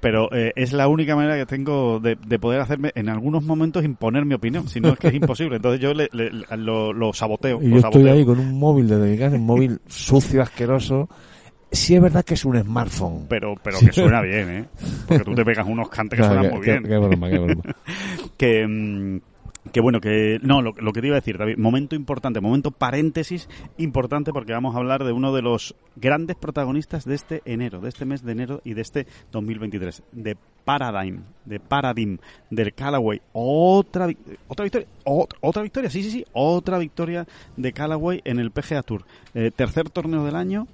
Pero eh, es la única manera que tengo de, de poder hacerme, en algunos momentos, imponer mi opinión. Si no, es que es imposible. Entonces yo le- le- le- lo, lo saboteo. Y lo yo estoy ahí con un móvil de Dominicana, un móvil sucio, asqueroso. Sí es verdad que es un smartphone. Pero, pero que suena bien, ¿eh? Porque tú te pegas unos cantes que suenan qué- muy bien. qué broma, qué broma. que mm, Que bueno, que no, lo, lo, que te iba a decir, David, momento importante, momento paréntesis importante porque vamos a hablar de uno de los grandes protagonistas de este enero, de este mes de enero y de este 2023, de Paradigm, de Paradigm, del Callaway. Otra, otra victoria, otra, otra, victoria, sí, sí, sí, otra victoria de Callaway en el PGA Tour. Eh, tercer torneo del año,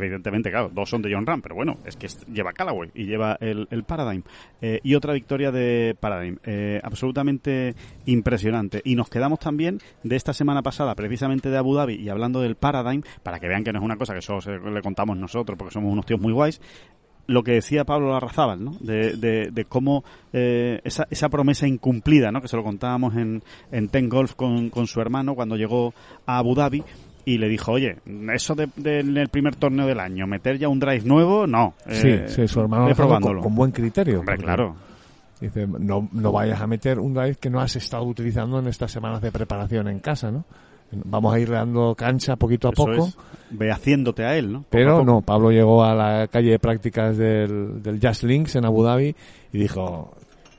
Evidentemente, claro, dos son de John Ram, pero bueno, es que lleva Callaway y lleva el, el Paradigm. Eh, y otra victoria de Paradigm. Eh, absolutamente impresionante. Y nos quedamos también de esta semana pasada, precisamente de Abu Dhabi, y hablando del Paradigm, para que vean que no es una cosa que solo le contamos nosotros, porque somos unos tíos muy guays, lo que decía Pablo Larrazábal, ¿no? De, de, de cómo eh, esa, esa promesa incumplida, ¿no? Que se lo contábamos en, en Ten Golf con, con su hermano cuando llegó a Abu Dhabi, y le dijo, oye, eso de, de, en el primer torneo del año, meter ya un drive nuevo, no. Sí, eh, sí su hermano probándolo. con, con, buen criterio. Hombre, claro. Dice, no, no vayas a meter un drive que no has estado utilizando en estas semanas de preparación en casa, ¿no? Vamos a ir dando cancha poquito a Eso poco. Es, ve haciéndote a él, ¿no? Poco Pero no, Pablo llegó a la calle de prácticas del, del Jazz Links en Abu Dhabi y dijo,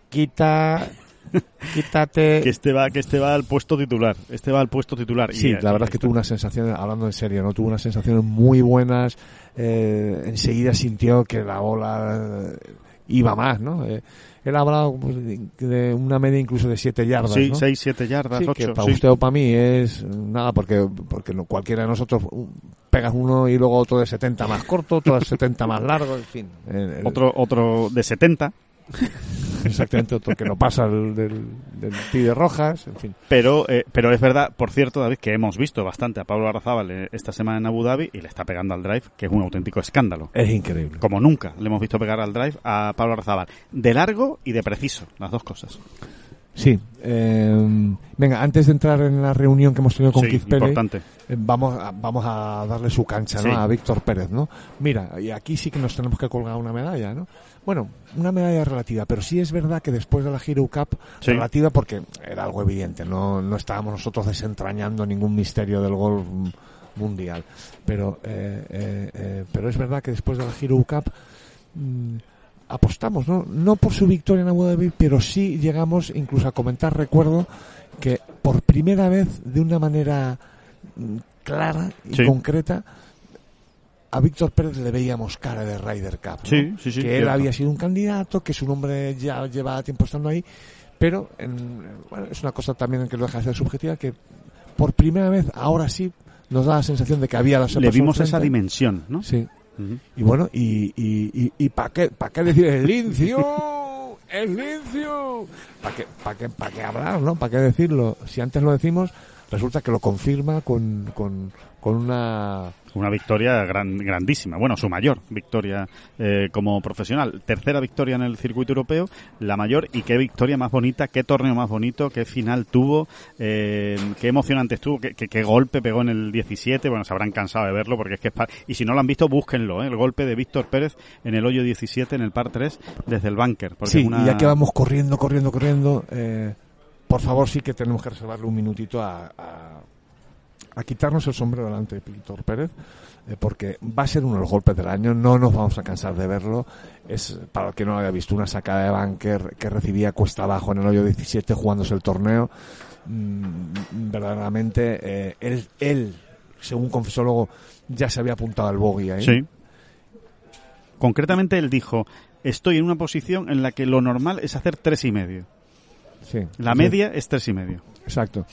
quita, quítate. Que este va, que este va al puesto titular. Este va al puesto titular. Sí, y, la verdad es que tuvo unas sensaciones, hablando en serio, no tuvo unas sensaciones muy buenas. Eh, enseguida sintió que la bola eh, iba más, ¿no? Eh, él ha hablado pues, de una media incluso de 7 yardas. Sí, ¿no? 6, 7 yardas, Sí, 8. que para usted o para mí es nada, porque, porque no, cualquiera de nosotros uh, pegas uno y luego otro de 70 más corto, otro de 70 más largo, en fin. El- el- Otro, otro de 70. Exactamente, otro que no pasa el del, del tee de rojas, en fin. Pero, eh, pero es verdad, por cierto, David, que hemos visto bastante a Pablo Arrazábal eh, esta semana en Abu Dhabi y le está pegando al drive, que es un auténtico escándalo. Es increíble. Como nunca le hemos visto pegar al drive a Pablo Arrazábal. De largo y de preciso, las dos cosas. Sí. eh, venga, antes de entrar en la reunión que hemos tenido con Sí, Keith Pérez, eh, vamos a, vamos a darle su cancha a Víctor Pérez, ¿no? Mira, y aquí sí que nos tenemos que colgar una medalla, ¿no? Bueno, una medalla relativa, pero sí es verdad que después de la Hero Cup, Sí. relativa porque era algo evidente, no, no estábamos nosotros desentrañando ningún misterio del golf mundial, pero eh, eh, eh, pero es verdad que después de la Hero Cup mm, apostamos, ¿no? No por su victoria en Abu Dhabi, pero sí llegamos incluso a comentar, recuerdo, que por primera vez, de una manera mm, clara y Sí. concreta, a Víctor Pérez le veíamos cara de Ryder Cup. ¿no? Sí, sí, sí, Que él cierto. había sido un candidato, que su nombre ya lleva tiempo estando ahí, pero en- bueno, es una cosa también que lo deja de ser subjetiva, que por primera vez, ahora sí, nos da la sensación de que había la Le vimos esa dimensión, ¿no? Sí. Y bueno, y, y, y, y ¿para qué, pa qué decir el lincio? ¡El lincio! ¿Para qué, pa qué, pa qué hablar, no? ¿Para qué decirlo? Si antes lo decimos, resulta que lo confirma con, con, con una... Una victoria gran, grandísima. Bueno, su mayor victoria eh, como profesional. Tercera victoria en el circuito europeo, la mayor. Y qué victoria más bonita, qué torneo más bonito, qué final tuvo, eh, qué emocionante estuvo, qué, qué, qué golpe pegó en el 17. Bueno, se habrán cansado de verlo porque es que es par... Y si no lo han visto, búsquenlo, ¿eh? el golpe de Víctor Pérez en el hoyo 17 en el par 3 desde el bunker. Porque Sí, es una... y ya que vamos corriendo, corriendo, corriendo, eh, por favor sí que tenemos que reservarle un minutito a, a, a quitarnos el sombrero delante de Víctor Pérez, eh, porque va a ser uno de los golpes del año, no nos vamos a cansar de verlo. Es, para el que no lo haya visto, una sacada de banker que recibía cuesta abajo en el hoyo 17 jugándose el torneo. Mm, verdaderamente, eh, él, él, según confesó luego, ya se había apuntado al bogey ahí. Sí. Concretamente él dijo, estoy en una posición en la que lo normal es hacer tres y medio. Sí, La sí. media es tres y medio. Exacto.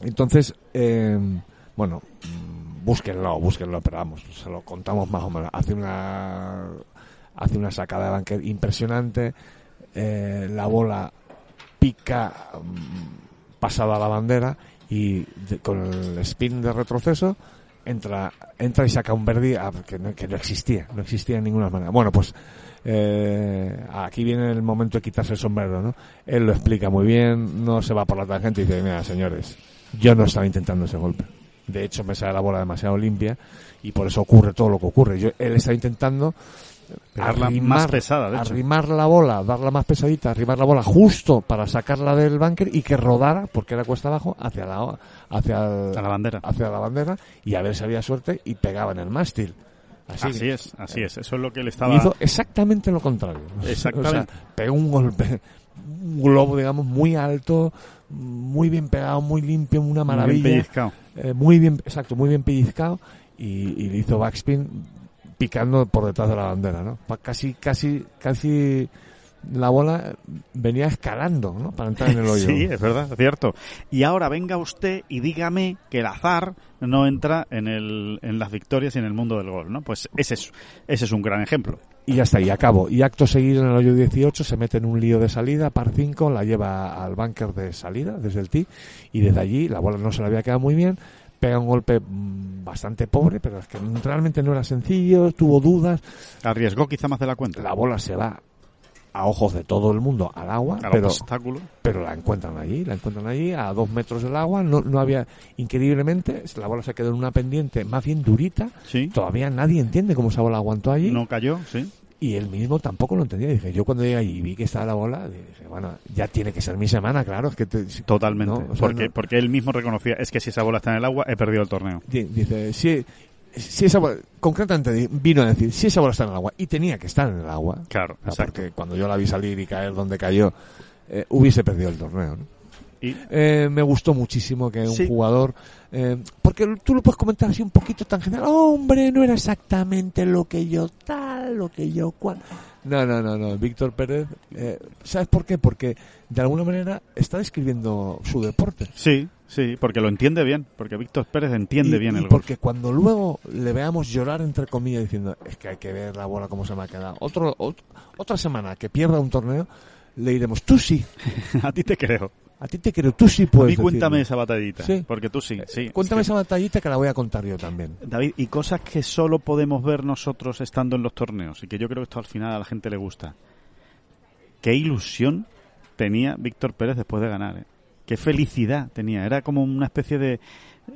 Entonces, eh, bueno, mm, búsquenlo, búsquenlo, pero vamos, se lo contamos más o menos. Hace una, hace una sacada de banquet impresionante, eh, la bola pica mm, pasada la bandera y con el spin de retroceso entra entra y saca un verdi ah, que, no, que no existía, no existía de ninguna manera. Bueno, pues eh, aquí viene el momento de quitarse el sombrero, ¿no? Él lo explica muy bien, no se va por la tangente y dice, mira, señores, yo no estaba intentando ese golpe. De hecho, me sale la bola demasiado limpia y por eso ocurre todo lo que ocurre. Yo, él está intentando Pegarla más pesada, de hecho. arrimar la bola, darla más pesadita, arrimar la bola justo para sacarla del bunker y que rodara, porque era cuesta abajo, hacia la, hacia, el- la bandera. hacia la bandera y a ver si había suerte y pegaba en el mástil. Así, es, así es. Eso es lo que le estaba... hizo exactamente lo contrario. Exactamente. O sea, pegó un golpe, un globo, digamos, muy alto, muy bien pegado, muy limpio, una muy bien maravilla. pellizcado. Eh, muy bien, exacto, muy bien pellizcado y, y le hizo backspin picando por detrás de la bandera, ¿no? Casi, casi, casi la bola venía escalando, ¿no? Para entrar en el hoyo. Sí, es verdad, es cierto. Y ahora venga usted y dígame que el azar no entra en, el, en las victorias y en el mundo del gol, ¿no? Pues ese es, ese es un gran ejemplo. Y ya está, y acabo. Y acto seguido en el hoyo 18 se mete en un lío de salida, par 5, la lleva al bunker de salida, desde el tee, y desde allí la bola no se le había quedado muy bien, pega un golpe mm, bastante pobre, pero es que realmente no era sencillo, tuvo dudas, Arriesgó quizá más de la cuenta. la bola se va a ojos de todo el mundo al agua, al pero, obstáculo. pero la encuentran allí, la encuentran allí a dos metros del agua, no, no había, increíblemente, la bola se quedó en una pendiente más bien durita, Sí. todavía nadie entiende cómo esa bola aguantó allí. No cayó, sí. Y él mismo tampoco lo entendía. Dije, yo cuando llegué allí y vi que estaba la bola, dije, bueno, ya tiene que ser mi semana, claro. Es que te- Totalmente. no, o sea, porque, no. porque él mismo reconocía, es que si esa bola está en el agua, he perdido el torneo. Di- Dice, si, si esa bola, concretamente vino a decir, si esa bola está en el agua, y tenía que estar en el agua, Claro, o sea, porque cuando yo la vi salir y caer donde cayó, eh, hubiese perdido el torneo. ¿no? Y Eh, me gustó muchísimo que un Sí. jugador, eh, porque tú lo puedes comentar así un poquito tan general, hombre, no era exactamente lo que yo tal, lo que yo cual. No, no, no, no, Víctor Pérez, eh, ¿sabes por qué? Porque de alguna manera está describiendo su deporte. sí, sí, porque lo entiende bien. Porque Víctor Pérez entiende Y- bien y el golf. porque cuando luego le veamos llorar entre comillas diciendo es que hay que ver la bola cómo se me ha quedado Otro, ot- otra semana que pierda un torneo le diremos tú sí A ti te creo. a ti te creo tú sí A puedes mí cuéntame decirlo". esa batallita. Sí. Porque tú sí, sí. cuéntame Es que- esa batallita que la voy a contar yo también David, y cosas que solo podemos ver nosotros estando en los torneos, y que yo creo que esto al final a la gente le gusta. Qué ilusión tenía Víctor Pérez después de ganar, ¿eh? Qué felicidad tenía. Era como una especie de...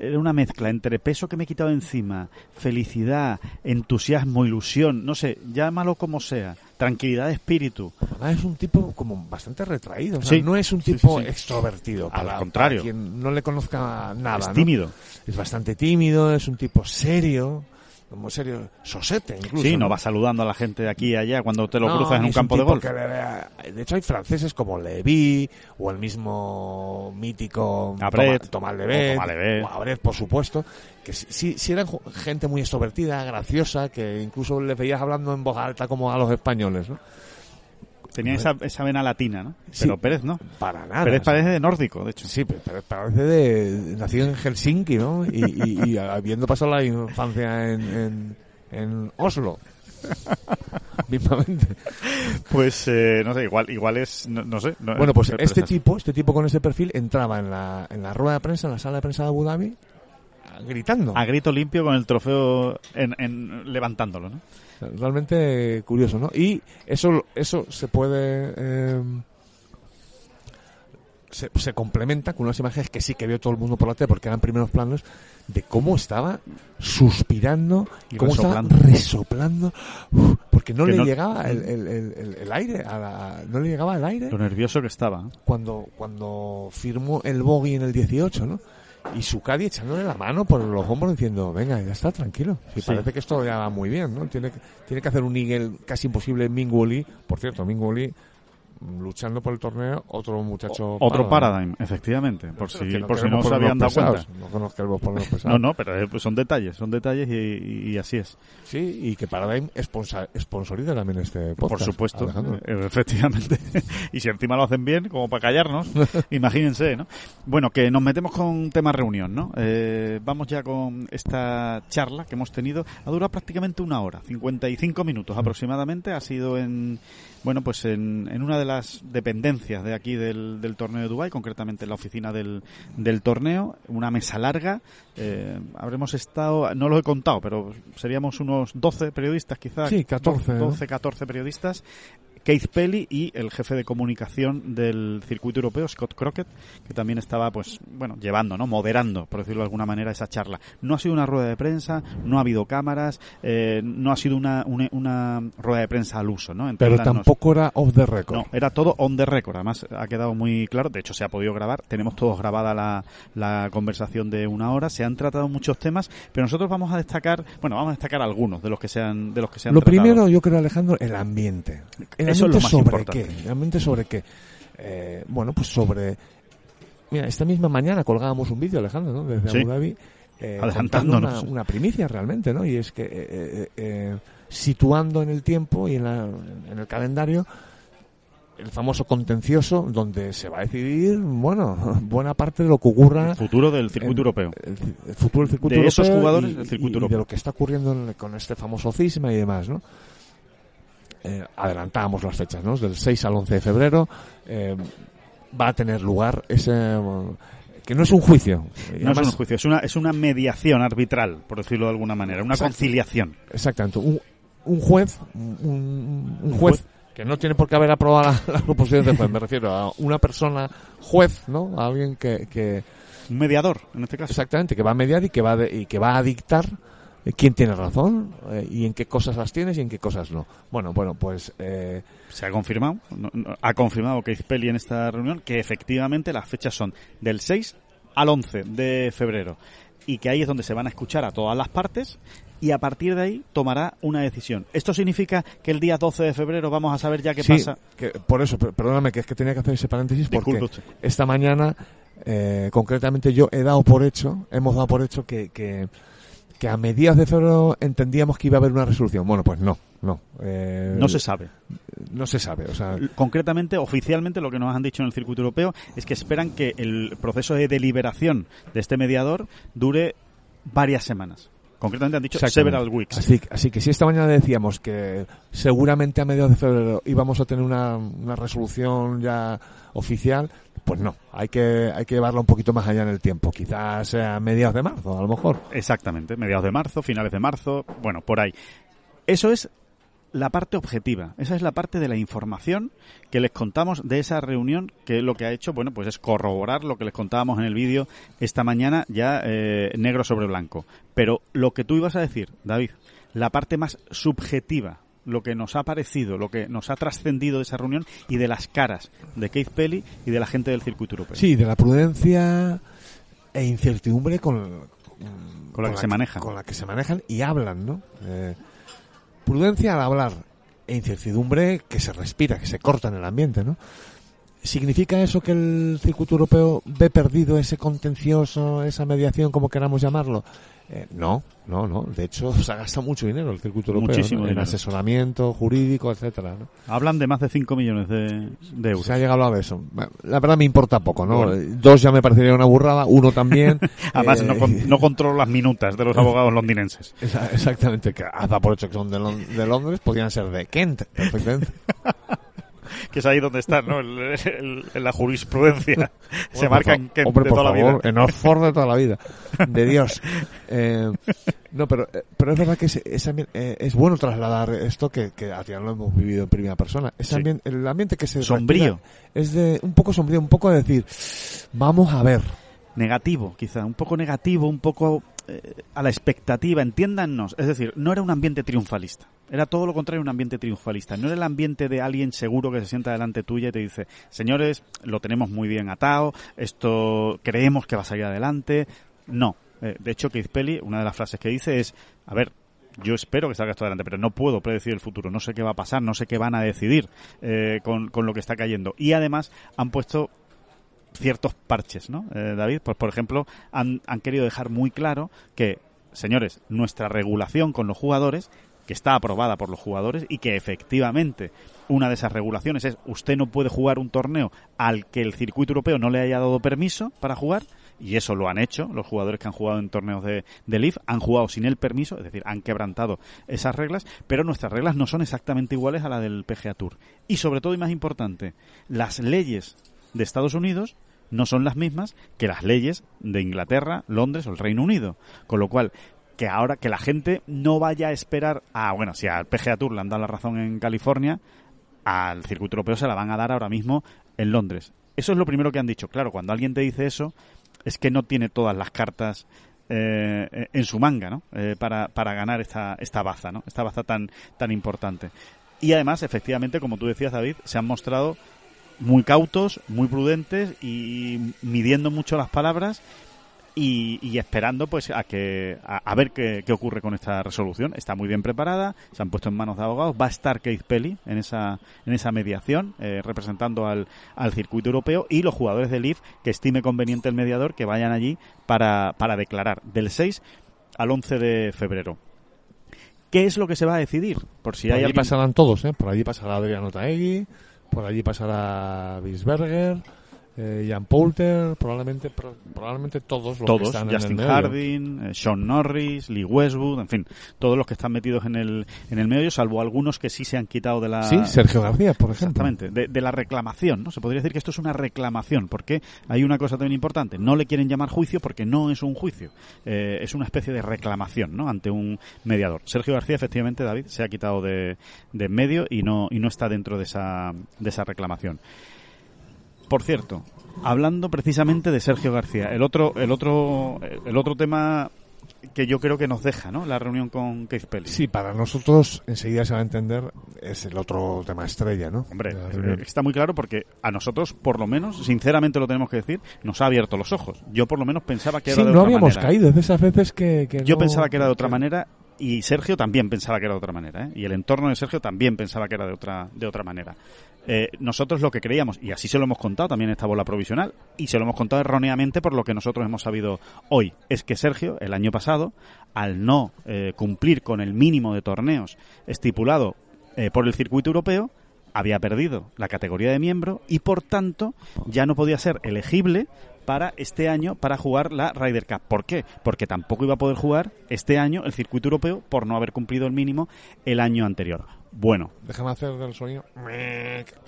Era una mezcla entre peso que me he quitado encima, felicidad, entusiasmo, ilusión, no sé, llámalo como sea, tranquilidad de espíritu. Además es un tipo como bastante retraído o sea, Sí. no es un tipo sí, sí. extrovertido Al contrario. para quien no le conozca nada es ¿no? tímido. es bastante tímido es un tipo serio como serio sosete incluso Sí, no va saludando a la gente de aquí y allá cuando te lo No, cruzas en un campo de tipo golf. que De hecho, hay franceses como Levy o el mismo mítico Abret, Tomás Levet, o Abret, por supuesto, que sí, sí, sí eran gente muy extrovertida, graciosa, que incluso les veías hablando en voz alta como a los españoles, ¿no? Tenía esa, esa vena latina, ¿no? Sí. Pero Pérez no. Para nada. Pérez o sea, parece de nórdico, de hecho. Sí, pero pero parece de... Nacido en Helsinki, ¿no? Y, y- y habiendo pasado la infancia en, en, en Oslo. Mismamente. Pues eh, no sé, igual igual es, no, no sé. no- Bueno, pues este tipo, este tipo con ese perfil entraba en la, en la rueda de prensa, en la sala de prensa de Abu Dhabi, gritando. A grito limpio con el trofeo en, en- levantándolo, ¿no? Realmente curioso, ¿no? Y eso, eso se puede... eh, se, se complementa con unas imágenes que sí que vio todo el mundo por la tele porque eran primeros planos de cómo estaba suspirando Y cómo resoplando. estaba resoplando uf, porque no Que le no- llegaba el, el- el- aire a la- no le llegaba el aire Lo nervioso que estaba. cuando, cuando firmó el bogey en el 18, ¿no? Y su caddy echándole la mano por los hombros diciendo, venga, ya está, tranquilo. Sí. parece que esto ya va muy bien, ¿no? Tiene, que- tiene que hacer un Eagle casi imposible Lee. Por cierto, mm, luchando por el torneo, otro muchacho... Otro parado, ¿no? paradigm, efectivamente. Por si, no por si no se habían dado cuenta. No pesados. No, no, pero eh, pues son detalles, son detalles y, así es. Sí, y que Paradigm sponsor, sponsoriza también este podcast. Por supuesto, Alejandro. eh, efectivamente. y si encima lo hacen bien, como para callarnos, imagínense, ¿no? Bueno, que nos metemos con tema reunión, ¿no? Eh, vamos ya con esta charla que hemos tenido. Ha durado prácticamente una hora, 55 minutos aproximadamente. Ha sido en, bueno, pues en, en una de las dependencias de aquí del, del torneo de Dubái, concretamente en la oficina del, del torneo, una mesa larga. Eh, habremos estado, no lo he contado, pero seríamos unos 12 periodistas quizás. Sí, 14, ¿no? 12, 14 periodistas Keith Pelly y el jefe de comunicación del circuito europeo, Scott Crockett, que también estaba, pues, bueno, llevando, ¿no? Moderando, por decirlo de alguna manera, esa charla. No ha sido una rueda de prensa, no ha habido cámaras, eh, no ha sido una, una, una rueda de prensa al uso, ¿no? Pero tampoco era off the record. No, era todo on the record. Además, ha quedado muy claro. De hecho, se ha podido grabar. Tenemos todos grabada la, la conversación de una hora. Se han tratado muchos temas, pero nosotros vamos a destacar, bueno, vamos a destacar algunos de los que se han, de los que se han Lo tratado. primero, yo creo, Alejandro, el ambiente. ¿El Eso es lo ambiente más sobre importante. qué? ¿El ambiente sobre qué? Eh, bueno, pues sobre... Mira, esta misma mañana colgábamos un vídeo, Alejandro, ¿no? Desde Sí. Abu Dhabi. eh, Una, una primicia realmente, ¿no? Y es que eh, eh, eh, situando en el tiempo y en, la- en el calendario el famoso contencioso donde se va a decidir, bueno, buena parte de lo que ocurra El futuro del circuito en- europeo. el, el futuro del circuito De esos europeo jugadores y- del circuito y europeo. de lo que está ocurriendo en- con este famoso cisma y demás, ¿no? Eh, adelantábamos las fechas, ¿no? Del 6 al 11 de febrero eh, va a tener lugar ese eh, que no es un juicio. No es además- un juicio, es una, es una mediación arbitral, por decirlo de alguna manera, una conciliación. Exactamente. Un, un juez, un, juez que no tiene por qué haber aprobado la, la proposición de juez. Me refiero a una persona juez, ¿no? A alguien que, que Un mediador, en este caso. exactamente que va a mediar y que va de- y que va a dictar quién tiene razón eh, y en qué cosas las tienes y en qué cosas no. Bueno, bueno, pues eh, Se ha confirmado, no- no- ha confirmado Keith Pelly en esta reunión que efectivamente las fechas son del 6 al 11 de febrero y que ahí es donde se van a escuchar a todas las partes y a partir de ahí tomará una decisión. ¿Esto significa que el día 12 de febrero vamos a saber ya qué sí, pasa? que por eso, per- perdóname que es que tenía que hacer ese paréntesis porque esta mañana eh, concretamente yo he dado por hecho, hemos dado por hecho que, que, que a mediados de febrero entendíamos que iba a haber una resolución. Bueno, pues no, no. eh, No se sabe. no se sabe, o sea, Concretamente, oficialmente, lo que nos han dicho en el circuito europeo es que esperan que el proceso de deliberación de este mediador dure varias semanas. Concretamente han dicho several weeks. Así, así que si esta mañana decíamos que seguramente a mediados de febrero íbamos a tener una, una resolución ya oficial, pues no, hay que, hay que llevarla un poquito más allá en el tiempo. Quizás sea a mediados de marzo, a lo mejor. Exactamente, mediados de marzo, finales de marzo, bueno, por ahí. Eso es la parte objetiva, esa es la parte de la información que les contamos de esa reunión, que lo que ha hecho, bueno, pues es corroborar lo que les contábamos en el vídeo esta mañana, ya eh, negro sobre blanco. Pero lo que tú ibas a decir, David, la parte más subjetiva, lo que nos ha parecido, lo que nos ha trascendido de esa reunión y de las caras de Keith Pelly y de la gente del circuito europeo. Sí, de la prudencia e incertidumbre con, Con la que se manejan. Con la que se manejan y hablan, ¿no? Eh, prudencia al hablar e incertidumbre que se respira, que se corta en el ambiente, ¿no? ¿Significa eso que el circuito europeo ve perdido ese contencioso, esa mediación, como queramos llamarlo? Eh, no, no, no. De hecho, se gasta mucho dinero el circuito europeo Muchísimo ¿no? en asesoramiento jurídico, etcétera. ¿no? Hablan de más de 5 millones de, de euros. Se ha llegado a eso. La verdad me importa poco, ¿no? Bueno. Eh, Dos ya me parecería una burrada, uno también. Además, Eh, no, con- no controlo las minutas de los abogados londinenses. Exactamente, que hasta por hecho que son de, de Londres, podrían ser de Kent, perfectamente. Que es ahí donde está, ¿no? El- la jurisprudencia. Se marca en Kent hombre, de por toda la vida. En Oxford de toda la vida. De Dios. Eh, no, pero, eh, pero es verdad que es, es, eh, es bueno trasladar esto que, que al final lo hemos vivido en primera persona. Ese Sí. el ambiente que se Sombrío. es de un poco sombrío, un poco de decir, vamos a ver. Negativo, quizá. Un poco negativo, un poco eh, a la expectativa. Entiéndannos. Es decir, no era un ambiente triunfalista. Era todo lo contrario, un ambiente triunfalista. No era el ambiente de alguien seguro que se sienta delante tuya y te dice, señores, lo tenemos muy bien atado, esto creemos que va a salir adelante. No. Eh, de hecho, Keith Pelly, una de las frases que dice es, a ver, yo espero que salga esto adelante, pero no puedo predecir el futuro. No sé qué va a pasar, no sé qué van a decidir eh, con, con lo que está cayendo. Y además han puesto ciertos parches, ¿no, eh, David? Pues, por ejemplo, han, querido dejar muy claro que, señores, nuestra regulación con los jugadores, que está aprobada por los jugadores y que efectivamente una de esas regulaciones es usted no puede jugar un torneo al que el circuito europeo no le haya dado permiso para jugar y eso lo han hecho los jugadores que han jugado en torneos de, de Leaf han jugado sin el permiso es decir han quebrantado esas reglas pero nuestras reglas no son exactamente iguales a la del PGA Tour y sobre todo y más importante las leyes de Estados Unidos no son las mismas que las leyes de Inglaterra, Londres o el Reino Unido. Con lo cual, que ahora que la gente no vaya a esperar a, bueno, si al PGA Tour le han dado la razón en California, al circuito europeo se la van a dar ahora mismo en Londres. Eso es lo primero que han dicho. Claro, cuando alguien te dice eso, es que no tiene todas las cartas eh, en su manga, ¿no? Eh, para, para ganar esta, esta baza, ¿no? Esta baza tan, tan importante. Y además, efectivamente, como tú decías, David, se han mostrado muy cautos, muy prudentes y midiendo mucho las palabras y, esperando pues a que a, ver qué, ocurre con esta resolución. Está muy bien preparada, se han puesto en manos de abogados. Va a estar Keith Pelly en esa en esa mediación eh, representando al, al circuito europeo y los jugadores del IF que estime conveniente el mediador que vayan allí para, para declarar del 6 al 11 de febrero. ¿Qué es lo que se va a decidir? Por si hay allí pasarán todos, ¿eh? Por allí pasará Adriano Taegui, por allí pasará Bisberger eh, Jan Poulter, probablemente probablemente todos los todos, que están Justin en el Harding, eh, Sean Norris, Lee Westwood, en fin, todos los que están metidos en el en el medio, salvo algunos que sí se han quitado de la Sí, Sergio García, por ejemplo. Exactamente, de, la reclamación, ¿no? Se podría decir que esto es una reclamación, porque hay una cosa también importante, no le quieren llamar juicio porque no es un juicio, eh, es una especie de reclamación, ¿no? Ante un mediador. Sergio García, efectivamente, David, se ha quitado de, de medio y no y no está dentro de esa de esa reclamación. Por cierto, hablando precisamente de Sergio García, el otro, el otro, el otro tema que yo creo que nos deja, ¿no? La reunión con Keith Pelly. Sí, para nosotros enseguida se va a entender es el otro tema estrella, ¿no? Hombre, eh, está muy claro porque a nosotros, por lo menos, sinceramente lo tenemos que decir, nos ha abierto los ojos. Yo por lo menos pensaba que era de otra manera. no habíamos caído, de esas veces que, yo pensaba que era de otra manera y Sergio también pensaba que era de otra manera, ¿eh? y el entorno de Sergio también pensaba que era de otra, de otra manera. Eh, nosotros lo que creíamos, y así se lo hemos contado también esta bola provisional, y se lo hemos contado erróneamente por lo que nosotros hemos sabido hoy, es que Sergio, el año pasado, al no eh, cumplir con el mínimo de torneos estipulado eh, por el circuito europeo, había perdido la categoría de miembro y por tanto ya no podía ser elegible para este año para jugar la Ryder Cup. ¿Por qué? Porque tampoco iba a poder jugar este año el circuito europeo por no haber cumplido el mínimo el año anterior bueno. Déjame hacer el sonido.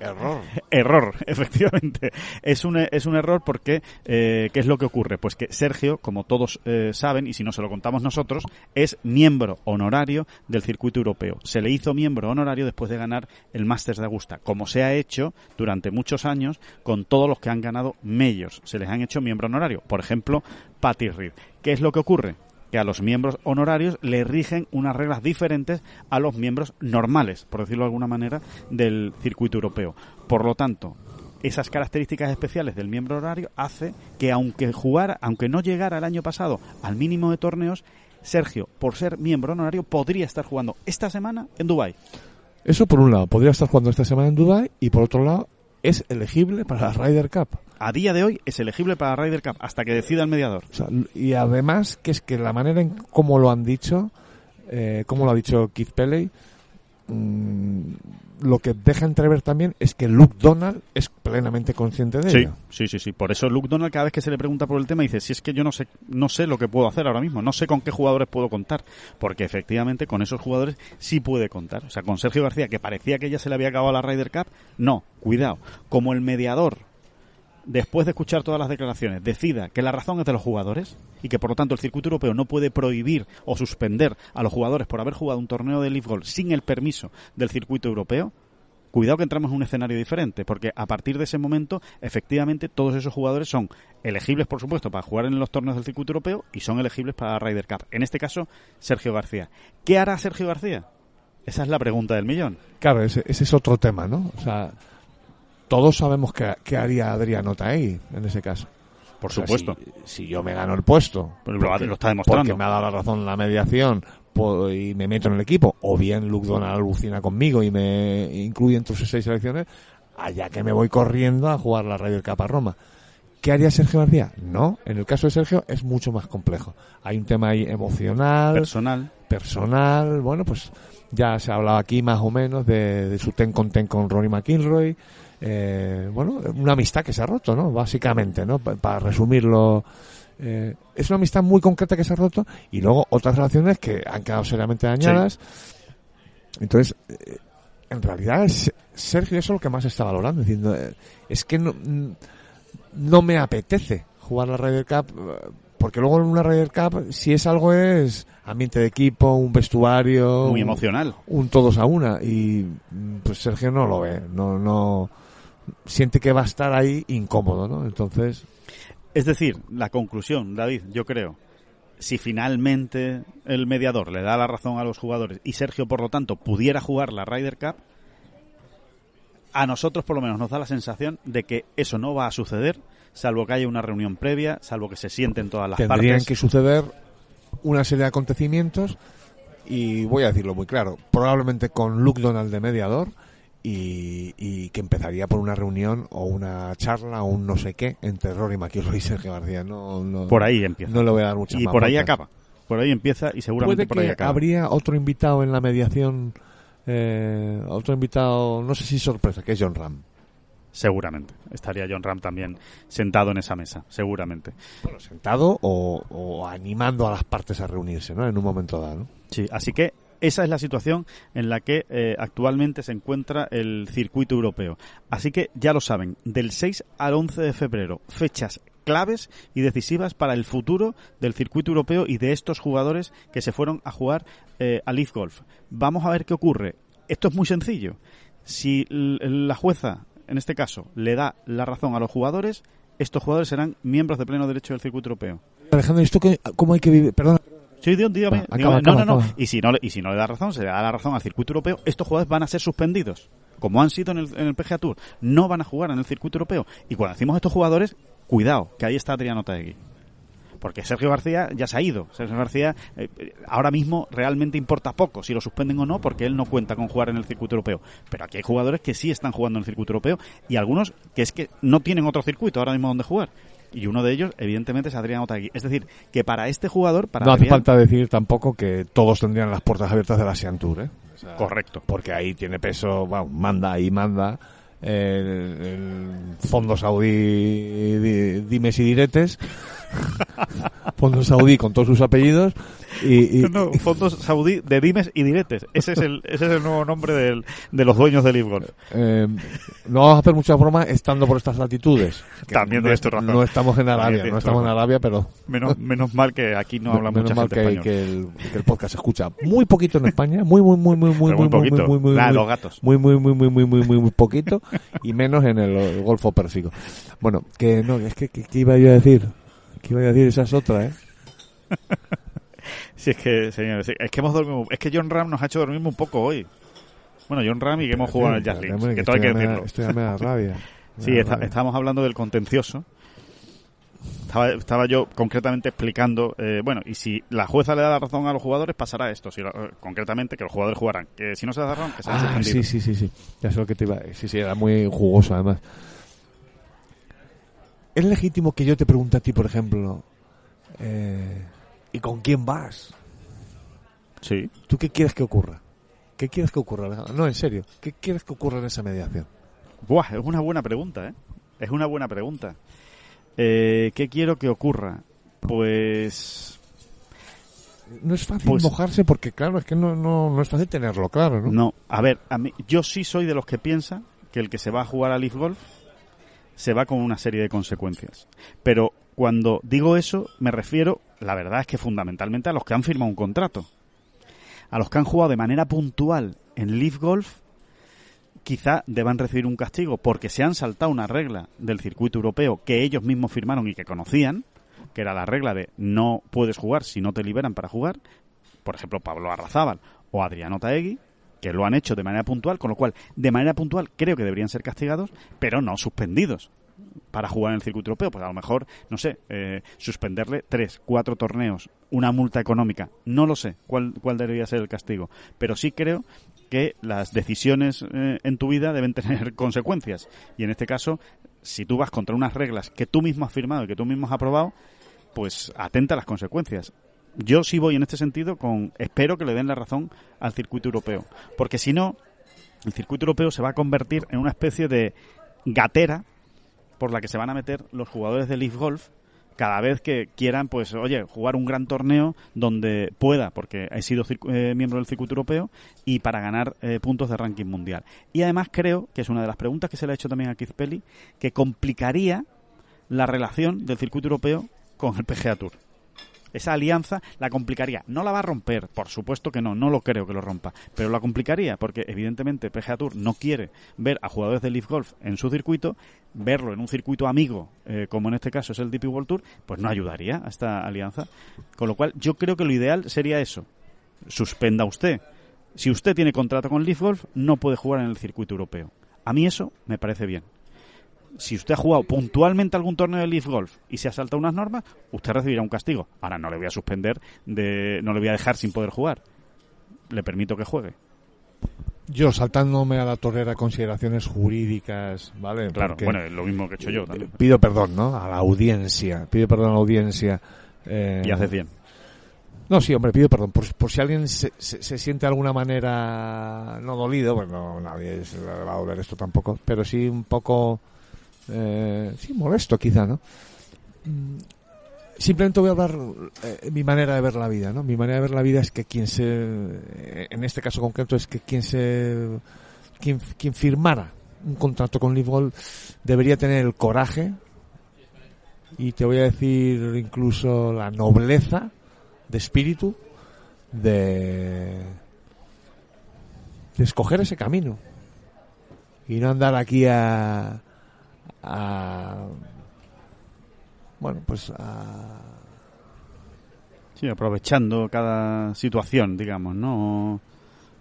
Error. error, efectivamente. Es un, es un error porque, eh, ¿qué es lo que ocurre? Pues que Sergio, como todos eh, saben, y si no se lo contamos nosotros, es miembro honorario del circuito europeo. Se le hizo miembro honorario después de ganar el Masters de Augusta, como se ha hecho durante muchos años con todos los que han ganado medios. Se les han hecho miembro honorario. Por ejemplo, Patty Reed. ¿Qué es lo que ocurre? Que a los miembros honorarios le rigen unas reglas diferentes a los miembros normales, por decirlo de alguna manera, del circuito europeo. Por lo tanto, esas características especiales del miembro honorario hace que aunque jugara, aunque no llegara el año pasado al mínimo de torneos, Sergio, por ser miembro honorario, podría estar jugando esta semana en Dubai. Eso por un lado, podría estar jugando esta semana en Dubai y por otro lado, es elegible para la Ryder Cup. A día de hoy es elegible para la Ryder Cup hasta que decida el mediador. y además que es que la manera en cómo lo han dicho, eh, como lo ha dicho Keith Pelley, mm, lo que deja entrever también es que Luke Donald es plenamente consciente de ello. Sí, sí, sí. Por eso Luke Donald cada vez que se le pregunta por el tema dice, si es que yo no sé, no sé lo que puedo hacer ahora mismo, no sé con qué jugadores puedo contar, porque efectivamente con esos jugadores sí puede contar. O sea, con Sergio García, que parecía que ya se le había acabado la Ryder Cup, no, cuidado. Como el mediador después de escuchar todas las declaraciones, decida que la razón es de los jugadores y que por lo tanto el circuito europeo no puede prohibir o suspender a los jugadores por haber jugado un torneo de Leaf Golf sin el permiso del circuito europeo, cuidado que entramos en un escenario diferente, porque a partir de ese momento, efectivamente, todos esos jugadores son elegibles, por supuesto, para jugar en los torneos del circuito europeo y son elegibles para Ryder Cup. En este caso, Sergio García. ¿Qué hará Sergio García? Esa es la pregunta del millón. Claro, ese, ese es otro tema, ¿no? O sea, todos sabemos qué, haría Adriano Taegui en ese caso. Por supuesto. Si, yo me gano el puesto, lo, está demostrando. Porque me ha dado la razón la mediación y me meto en el equipo, o bien Luke Donald alucina conmigo y me incluye entre sus seis selecciones, allá que me voy corriendo a jugar la Radio Cup a Roma. ¿Qué haría Sergio García? No, en el caso de Sergio es mucho más complejo. Hay un tema ahí emocional, personal, personal. Bueno, pues ya se ha hablado aquí más o menos de, de su ten con ten con Ronnie McIlroy, eh, bueno, una amistad que se ha roto, ¿no? Básicamente, ¿no? para resumirlo, eh, es una amistad muy concreta que se ha roto y luego otras relaciones que han quedado seriamente dañadas. Entonces, eh, en realidad, Sergio eso es lo que más está valorando, diciendo, es que no, no me apetece jugar la Ryder Cup porque luego en una Ryder Cup, si es algo es ambiente de equipo, un vestuario, Muy emocional. un todos a una y mm, pues Sergio no lo ve, no no siente que va a estar ahí incómodo, ¿no? Entonces, Es decir, la conclusión, David, yo creo, si finalmente el mediador le da la razón a los jugadores y Sergio, por lo tanto, pudiera jugar la Ryder Cup, a nosotros por lo menos nos da la sensación de que eso no va a suceder, salvo que haya una reunión previa, salvo que se sienten todas las tendrían partes. que suceder una serie de acontecimientos y voy a decirlo muy claro, probablemente con Luke Donald de mediador y, y que empezaría por una reunión o una charla o un no sé qué entre Rory McIlroy y Sergio García. No, no, Por ahí empieza. no le voy a dar muchas y más por ahí acaba. Por ahí empieza y seguramente Puede por ahí que acaba. habría otro invitado en la mediación, eh, otro invitado, no sé si sorpresa, que es John Ram. Seguramente. Estaría John Ram también sentado en esa mesa, seguramente. Bueno, sentado o, o animando a las partes a reunirse, ¿no? En un momento dado, ¿no? Sí, así que esa es la situación en la que eh, actualmente se encuentra el circuito europeo. Así que ya lo saben, del 6 al 11 de febrero, fechas claves y decisivas para el futuro del circuito europeo y de estos jugadores que se fueron a jugar eh, a Leaf Golf. Vamos a ver qué ocurre. Esto es muy sencillo. Si la jueza, en este caso, le da la razón a los jugadores, estos jugadores serán miembros de pleno derecho del circuito europeo. Alejandro, ¿esto cómo hay que vivir? Perdón. Sí, dígame, dígame. Acaba, Dígame. acaba, no, no, no. Y si no, le- y si no le da razón, se le da la razón al circuito europeo, estos jugadores van a ser suspendidos. Como han sido en el, en el PGA Tour. No van a jugar en el circuito europeo. Y cuando decimos estos jugadores, cuidado, que ahí está Adriano Taegui. Porque Sergio García ya se ha ido. Sergio García eh, ahora mismo realmente importa poco si lo suspenden o no, porque él no cuenta con jugar en el circuito europeo. Pero aquí hay jugadores que sí están jugando en el circuito europeo y algunos que es que no tienen otro circuito ahora mismo donde jugar. Y uno de ellos, evidentemente, es Adriano Taegui. Es decir, que para este jugador, para no hace Adrián- falta decir tampoco que todos tendrían las puertas abiertas de la Asian Tour, ¿eh? O sea, Correcto. Porque ahí tiene peso, bueno, manda ahí manda el, el fondo saudí di- dimes y diretes fondo saudí con todos sus apellidos y, y no, fondos saudí de dimes y diretes. Ese es el, ese es el nuevo nombre del, de los dueños del Livgon. Eh, no vamos a hacer muchas bromas estando por estas latitudes. También de esto. No estamos en Arabia, no estamos en Arabia, pero... Menos, menos mal que aquí no habla menos mucha mal gente que, español. Que el, que el, podcast se escucha muy poquito en España, muy, muy, muy, muy, muy, muy, muy, poquito. muy, muy, nah, muy, los gatos. muy, muy, muy, muy, muy, muy, muy, muy poquito y menos en el, el Golfo Pérsico. Bueno, que no, es que, que, que iba yo a decir? ¿Qué iba a decir? Esa es otra, ¿eh? Si es que, señores, es que hemos dormido. Es que John Ram nos ha hecho dormir un poco hoy. Bueno, John Ram y que hemos jugado en el Jazz Hombre, que todo hay que decirlo. esto ya me da rabia Sí, está- rabia. estábamos hablando del contencioso. Estaba, estaba yo concretamente explicando, eh, bueno, y si la jueza le da la razón a los jugadores, pasará esto. Si la- eh, concretamente, que los jugadores jugarán. Que si no se da la razón, que se Ah, sí, sí, sí, sí. Ya sé lo que te iba. Sí, sí, era muy jugoso además. ¿Es legítimo que yo te pregunte a ti, por ejemplo, eh, ¿y con quién vas? Sí. ¿Tú qué quieres que ocurra? ¿Qué quieres que ocurra? No, en serio. ¿Qué quieres que ocurra en esa mediación? Buah, es una buena pregunta, ¿eh? Es una buena pregunta. Eh, ¿Qué quiero que ocurra? Pues... No es fácil Pues- mojarse porque, claro, es que no, no, no es fácil tenerlo claro, ¿no? No, a ver, a mí, yo sí soy de los que piensa que el que se va a jugar a Leaf Golf se va con una serie de consecuencias. Pero cuando digo eso, me refiero, la verdad es que fundamentalmente a los que han firmado un contrato. A los que han jugado de manera puntual en Leaf Golf, quizá deban recibir un castigo porque se han saltado una regla del circuito europeo que ellos mismos firmaron y que conocían, que era la regla de no puedes jugar si no te liberan para jugar. Por ejemplo, Pablo Arrazábal o Adriano Taegui, que lo han hecho de manera puntual, con lo cual, de manera puntual creo que deberían ser castigados, pero no suspendidos para jugar en el circuito europeo. Pues a lo mejor, no sé, eh, suspenderle tres, cuatro torneos, una multa económica, no lo sé cuál, cuál debería ser el castigo, pero sí creo que las decisiones eh, en tu vida deben tener consecuencias. Y en este caso, si tú vas contra unas reglas que tú mismo has firmado y que tú mismo has aprobado, pues atenta a las consecuencias. Yo sí voy en este sentido con espero que le den la razón al circuito europeo, porque si no el circuito europeo se va a convertir en una especie de gatera por la que se van a meter los jugadores de Leaf Golf cada vez que quieran, pues, oye, jugar un gran torneo donde pueda, porque he sido eh, miembro del circuito europeo, y para ganar eh, puntos de ranking mundial. Y además creo, que es una de las preguntas que se le ha hecho también a Keith Pelly, que complicaría la relación del circuito europeo con el PGA Tour. Esa alianza la complicaría. No la va a romper, por supuesto que no, no lo creo que lo rompa, pero la complicaría porque evidentemente PGA Tour no quiere ver a jugadores de Leaf Golf en su circuito, verlo en un circuito amigo, eh, como en este caso es el DP World Tour, pues no ayudaría a esta alianza. Con lo cual, yo creo que lo ideal sería eso. Suspenda usted. Si usted tiene contrato con Leaf Golf, no puede jugar en el circuito europeo. A mí eso me parece bien si usted ha jugado puntualmente algún torneo de Leaf Golf y se ha saltado unas normas, usted recibirá un castigo. Ahora no le voy a suspender, de, no le voy a dejar sin poder jugar. Le permito que juegue. Yo saltándome a la torrera consideraciones jurídicas, ¿vale? Claro, bueno, es lo mismo que he hecho yo también. Pido perdón, ¿no? A la audiencia. Pido perdón a la audiencia. Eh, y haces bien. No, sí, hombre, pido perdón. Por, por si alguien se, se, siente de alguna manera no dolido, bueno, nadie se le va a doler esto tampoco, pero sí un poco eh, sí, molesto quizá, ¿no? Simplemente voy a hablar eh, mi manera de ver la vida, ¿no? Mi manera de ver la vida es que quien se, eh, en este caso concreto, es que quien se, quien, quien firmara un contrato con Live debería tener el coraje y te voy a decir incluso la nobleza de espíritu de, de escoger ese camino y no andar aquí a, bueno, pues Sí, aprovechando cada situación, digamos, ¿no?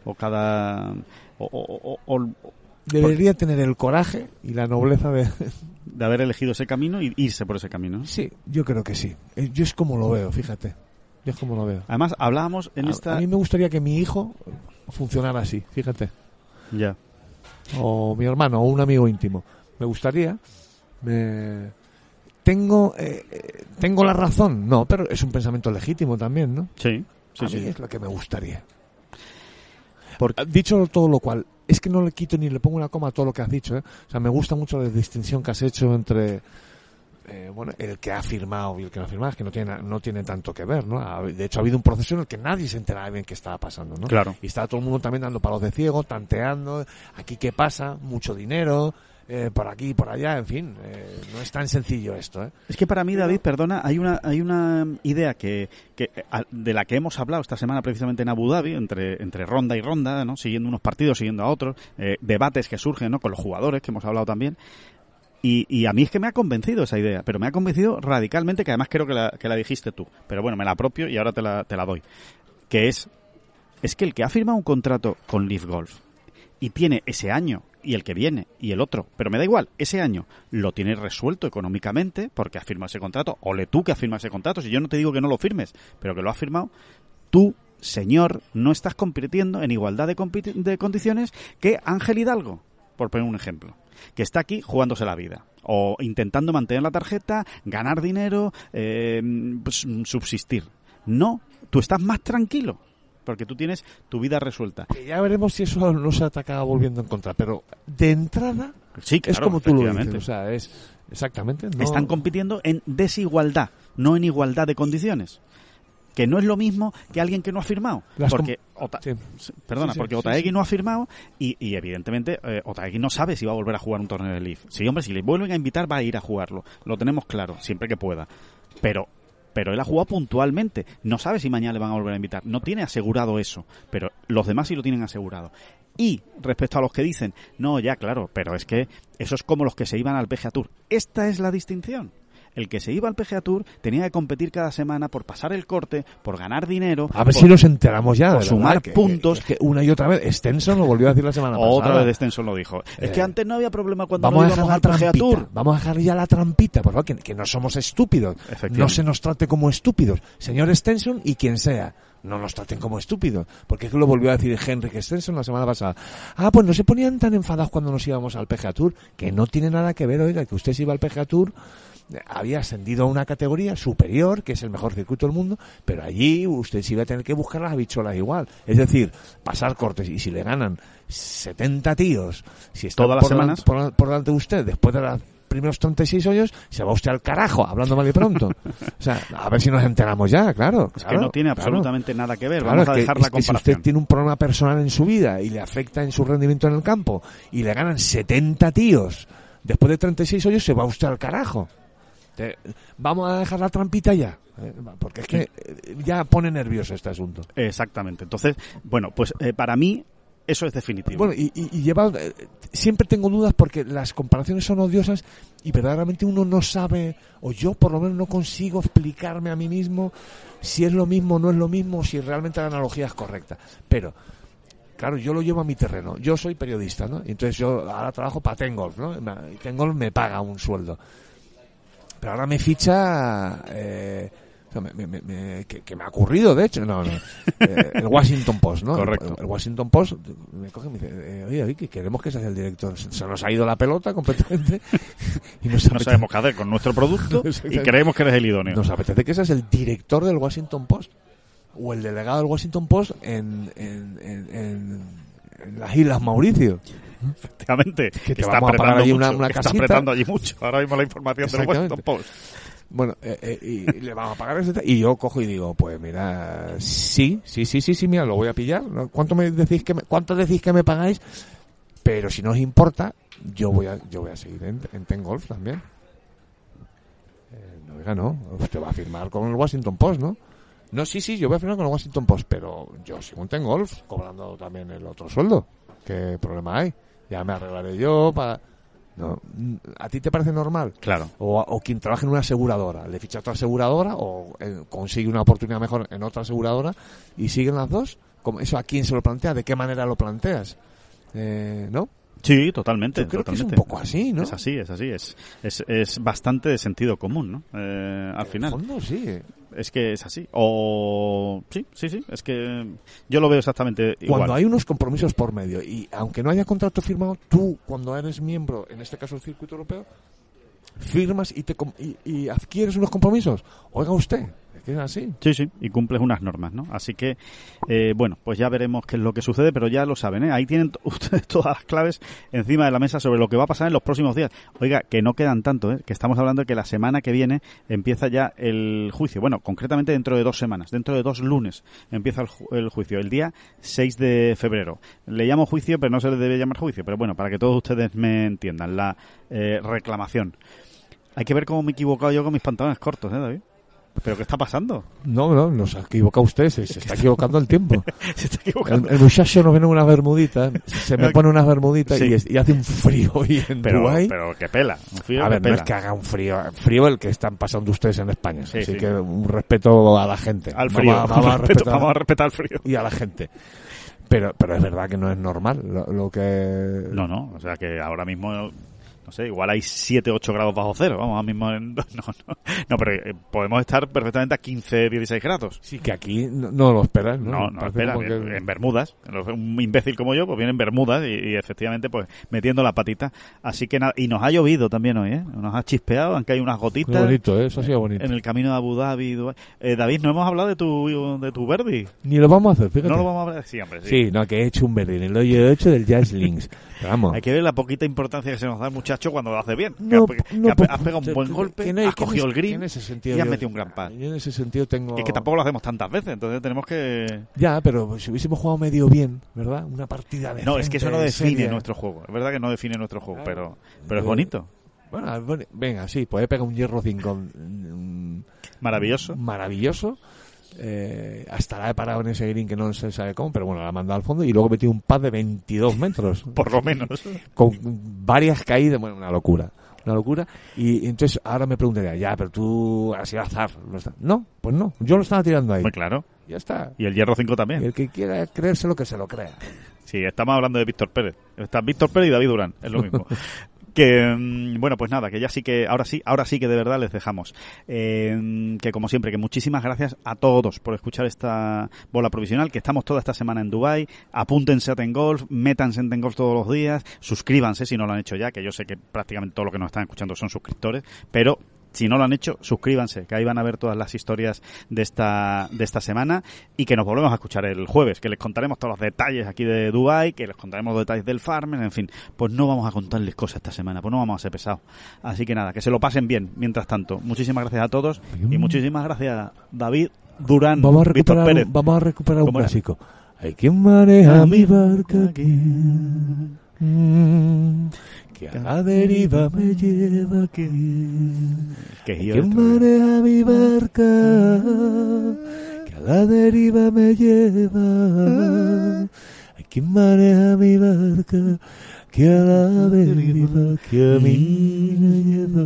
O, cada... O, Debería tener el coraje y la nobleza de... de haber elegido ese camino y irse por ese camino. Sí, yo creo que sí. Eh, yo es como lo veo, fíjate. Yo es como lo veo. Además, hablábamos en esta... A mí me gustaría que mi hijo funcionara así, fíjate. Ya. O mi hermano, o un amigo íntimo me gustaría. Me... Tengo, eh, eh, tengo la razón, no, pero es un pensamiento legítimo también, ¿no? Sí, sí, A sí. es lo que me gustaría. Dicho todo lo cual, es que no le quito ni le pongo una coma a todo lo que has dicho, ¿eh? O sea, me gusta mucho la distinción que has hecho entre eh, bueno, el que ha firmado y el que no ha firmado, es que no tiene, no tiene tanto que ver, ¿no? De hecho, ha habido un proceso en el que nadie se enteraba bien qué estaba pasando, ¿no? Claro. Y estaba todo el mundo también dando palos de ciego, tanteando, aquí qué pasa, mucho dinero, eh, por aquí y por allá, en fin, eh, no es tan sencillo esto. ¿eh? Es que para mí, David, perdona, hay una, hay una idea que, que, de la que hemos hablado esta semana precisamente en Abu Dhabi, entre, entre ronda y ronda, ¿no? siguiendo unos partidos, siguiendo a otros, eh, debates que surgen ¿no? con los jugadores, que hemos hablado también. Y, y, a mí es que me ha convencido esa idea, pero me ha convencido radicalmente, que además creo que la, que la dijiste tú, pero bueno, me la apropio y ahora te la, te la doy, que es, es que el que ha firmado un contrato con Leaf Golf y tiene ese año y el que viene y el otro, pero me da igual, ese año lo tienes resuelto económicamente porque has firmado ese contrato, o le tú que has firmado ese contrato, si yo no te digo que no lo firmes, pero que lo has firmado, tú, señor, no estás compitiendo en igualdad de, condiciones que Ángel Hidalgo, por poner un ejemplo, que está aquí jugándose la vida o intentando mantener la tarjeta, ganar dinero, eh, pues, subsistir. No, tú estás más tranquilo porque tú tienes tu vida resuelta. ya veremos si eso no se acaba volviendo en contra, pero de entrada sí, es como tú lo dices, o sea, es exactamente. Están compitiendo en desigualdad, no en igualdad de condiciones. Que no es lo mismo que alguien que no ha firmado. porque perdona, porque Otaegui no ha firmado y, y evidentemente eh, Otaegui no sabe si va a volver a jugar un torneo de Leaf. Sí, hombre, si le vuelven a invitar va a ir a jugarlo. Lo tenemos claro, siempre que pueda. Pero pero él ha jugado puntualmente. No sabe si mañana le van a volver a invitar. No tiene asegurado eso, pero los demás sí lo tienen asegurado. Y respecto a los que dicen, no, ya claro, pero es que eso es como los que se iban al PGA Tour. Esta es la distinción el que se iba al PGA Tour tenía que competir cada semana por pasar el corte, por ganar dinero. A ver si nos enteramos ya. Por sumar puntos. Que, una y otra vez. Stenson lo volvió a decir la semana pasada. Otra vez Stenson lo dijo. es que eh, antes no había problema cuando vamos no íbamos al PGA Tour. Vamos a dejar ya la trampita, por favor, que, no somos estúpidos. No se nos trate como estúpidos. Señor Stenson y quien sea no nos traten como estúpidos. Porque lo volvió a decir Henry Stenson la semana pasada. Ah, pues no se ponían tan enfadados cuando nos íbamos al PGA Tour, que no tiene nada que ver, oiga, que usted se iba al PGA Tour había ascendido a una categoría superior, que es el mejor circuito del mundo, pero allí usted sí va a tener que buscar las habichuelas igual. Es decir, pasar cortes y si le ganan 70 tíos, si está todas las semanas por, delante de usted después de los primeros 36 hoyos, se va usted al carajo, hablando mal y pronto. o sea, a ver si nos enteramos ya, claro. Es que no tiene absolutamente nada que ver. Vamos a dejar la si usted tiene un problema personal en su vida y le afecta en su rendimiento en el campo y le ganan 70 tíos después de 36 hoyos, se va usted al carajo vamos a dejar la trampita ya. ¿eh? Porque es que eh, ya pone nervioso este asunto. Exactamente. Entonces, bueno, pues eh, para mí eso es definitivo. Bueno, y, y- y lleva, eh, siempre tengo dudas porque las comparaciones son odiosas y verdaderamente uno no sabe, o yo por lo menos no consigo explicarme a mí mismo si es lo mismo o no es lo mismo, si realmente la analogía es correcta. Pero, claro, yo lo llevo a mi terreno. Yo soy periodista, ¿no? Y entonces yo ahora trabajo para Tengolf, ¿no? Tengolf me paga un sueldo. Pero ahora me ficha... Eh, me- me- me- que, que me ha ocurrido, de hecho, no, no. Eh, el Washington Post, ¿no? Correcto. El, el Washington Post me coge y me dice, eh, oye, oye, que queremos que seas el director. Se, se nos ha ido la pelota completamente y nos, no sabemos qué hacer con nuestro producto y creemos que eres el idóneo. nos apetece que seas el director del Washington Post o el delegado del Washington Post en, en, en, en- en las Islas Mauricio. Efectivamente. Que te está vamos a pagar apretando allí mucho, una está casita. apretando allí mucho. Ahora mismo la información del. Washington Post. Bueno, eh, eh, y le vamos a pagar ese y yo cojo y digo, pues mira, sí, sí, sí, sí, sí, mira, lo voy a pillar. ¿Cuánto me decís que me, cuánto decís que me pagáis? Pero si no os importa, yo voy a, yo voy a seguir en, en Ten Golf también. Eh, no, oiga, no, usted va a firmar con el Washington Post, ¿no? No, sí, sí, yo voy a firmar con el Washington Post, pero yo sigo en Ten Golf, cobrando también el otro sueldo. ¿Qué problema hay? Ya me arreglaré yo para... No, ¿A ti te parece normal? Claro. o, o quien trabaja en una aseguradora, le ficha a otra aseguradora o eh, consigue una oportunidad mejor en otra aseguradora y siguen las dos. ¿Cómo- ¿Eso a quién se lo plantea? ¿De qué manera lo planteas? Eh, ¿No? Sí, totalmente. Yo creo que es un totalmente. poco así, ¿no? Es así, es así. Es, es, es bastante de sentido común, ¿no? Eh, al En el final. fondo, sí. Es que es así. O. Sí, sí, sí. Es que yo lo veo exactamente igual. Cuando hay unos compromisos por medio y aunque no haya contrato firmado, tú cuando eres miembro, en este caso del circuito europeo, firmas y, te, y, y adquieres unos compromisos. Oiga usted, es así. Sí, sí, y cumples unas normas, ¿no? Así que, eh, bueno, pues ya veremos qué es lo que sucede, pero ya lo saben, ¿eh? Ahí tienen ustedes todas las claves encima de la mesa sobre lo que va a pasar en los próximos días. Oiga, que no quedan tanto, ¿eh? Que estamos hablando de que la semana que viene empieza ya el juicio. Bueno, concretamente dentro de dos semanas, dentro de dos lunes empieza el, el juicio, el día 6 de febrero. Le llamo juicio, pero no se le debe llamar juicio, pero bueno, para que todos ustedes me entiendan, la eh, reclamación. Hay que ver cómo me he equivocado yo con mis pantalones cortos, ¿eh, David? ¿Pero qué está pasando? No, no, nos ha equivocado usted, se, se está equivocando el tiempo. Se está El, equivocando. el muchacho nos viene unas bermuditas, se me pone unas bermuditas Sí. y, es- y hace un frío hoy en Pero, Dubái. pero que pela. Un frío a ver, no pela. es que haga un frío, frío el que están pasando ustedes en España. Sí, así sí. que un respeto a la gente. Al Vamos frío. a- Vamos, a respetar vamos a respetar el frío. y a la gente. Pero, pero es verdad que no es normal lo, lo que... No, no. O sea que ahora mismo, no sé, igual hay 7, 8 grados bajo cero. Vamos, ahora mismo en... No, no. No, pero eh, podemos estar perfectamente a 15, 16 grados. Sí, que aquí no, no lo esperas, ¿no? No, no, Parece espera, como que- en Bermudas. Un imbécil como yo, pues viene en Bermudas y, y efectivamente, pues metiendo la patita. Así que nada, y nos ha llovido también hoy, ¿eh? Nos ha chispeado, aunque hay unas gotitas. bonito, ¿eh? eso ha sido bonito. En el camino de Abu Dhabi. Eh, David, no hemos hablado de tu, de tu Verdi. Ni lo vamos a hacer, fíjate. No lo vamos a hablar. Sí, hombre, sí. Sí, no, que he hecho un en el hoyo 8 del Jazz Links. Vamos. Hay que ver la poquita importancia que se nos da el muchacho cuando lo hace bien. No, que, ha, que no, ha- pues, has pegado un que- buen que- golpe, que que en cogido el green que en ese sentido y has yo- metido un gran par. Yo en ese sentido tengo... Y es que tampoco lo hacemos tantas veces, entonces tenemos que... Ya, pero si hubiésemos jugado medio bien, ¿verdad? Una partida de No, es que eso no define nuestro juego. Es verdad que no define nuestro juego, Claro. pero, pero es bonito. Bueno, bueno, venga, sí, pues he pegado un hierro 5 Maravilloso. maravilloso. Eh, hasta la he parado en ese green que no se sabe cómo, pero bueno, la he mandado al fondo y luego he metido un pad de 22 metros. Por lo menos. con varias caídas, bueno, una locura. Una locura. Y entonces ahora me preguntaría, ya, pero tú sido azar. ¿no pues no. Yo lo estaba tirando ahí. Muy claro. Ya está. Y el Hierro 5 Y también. el que quiera creerse lo que se lo crea. Sí, estamos hablando de Víctor Pérez. Está Víctor Pérez y David Durán, es lo mismo. que mm, bueno pues nada que ya sí que ahora sí ahora sí que de verdad les dejamos. Eh, que como siempre que muchísimas gracias a todos por escuchar esta bola provisional que estamos toda esta semana en Dubai apúntense a Tengolf métanse en Tengolf todos los días suscríbanse si no lo han hecho ya que yo sé que prácticamente todo lo que nos están escuchando son suscriptores pero si no lo han hecho, suscríbanse, que ahí van a ver todas las historias de esta, de esta semana y que nos volvemos a escuchar el jueves, que les contaremos todos los detalles aquí de Dubai, que les contaremos los detalles del Farmer, en fin, pues no vamos a contarles cosas esta semana, pues no vamos a ser pesados. Así que nada, que se lo pasen bien mientras tanto. Muchísimas gracias a todos y muchísimas gracias David Durán, Vamos a Víctor recuperar, Pérez. un, vamos a recuperar un clásico. Hay quien maneja mi barca aquí. Mm, que a la deriva me lleva que Que ¿Quién maneja mi barca? Que a la deriva me lleva. Quien maneja mi barca. Que a la deriva que a mí me lleva.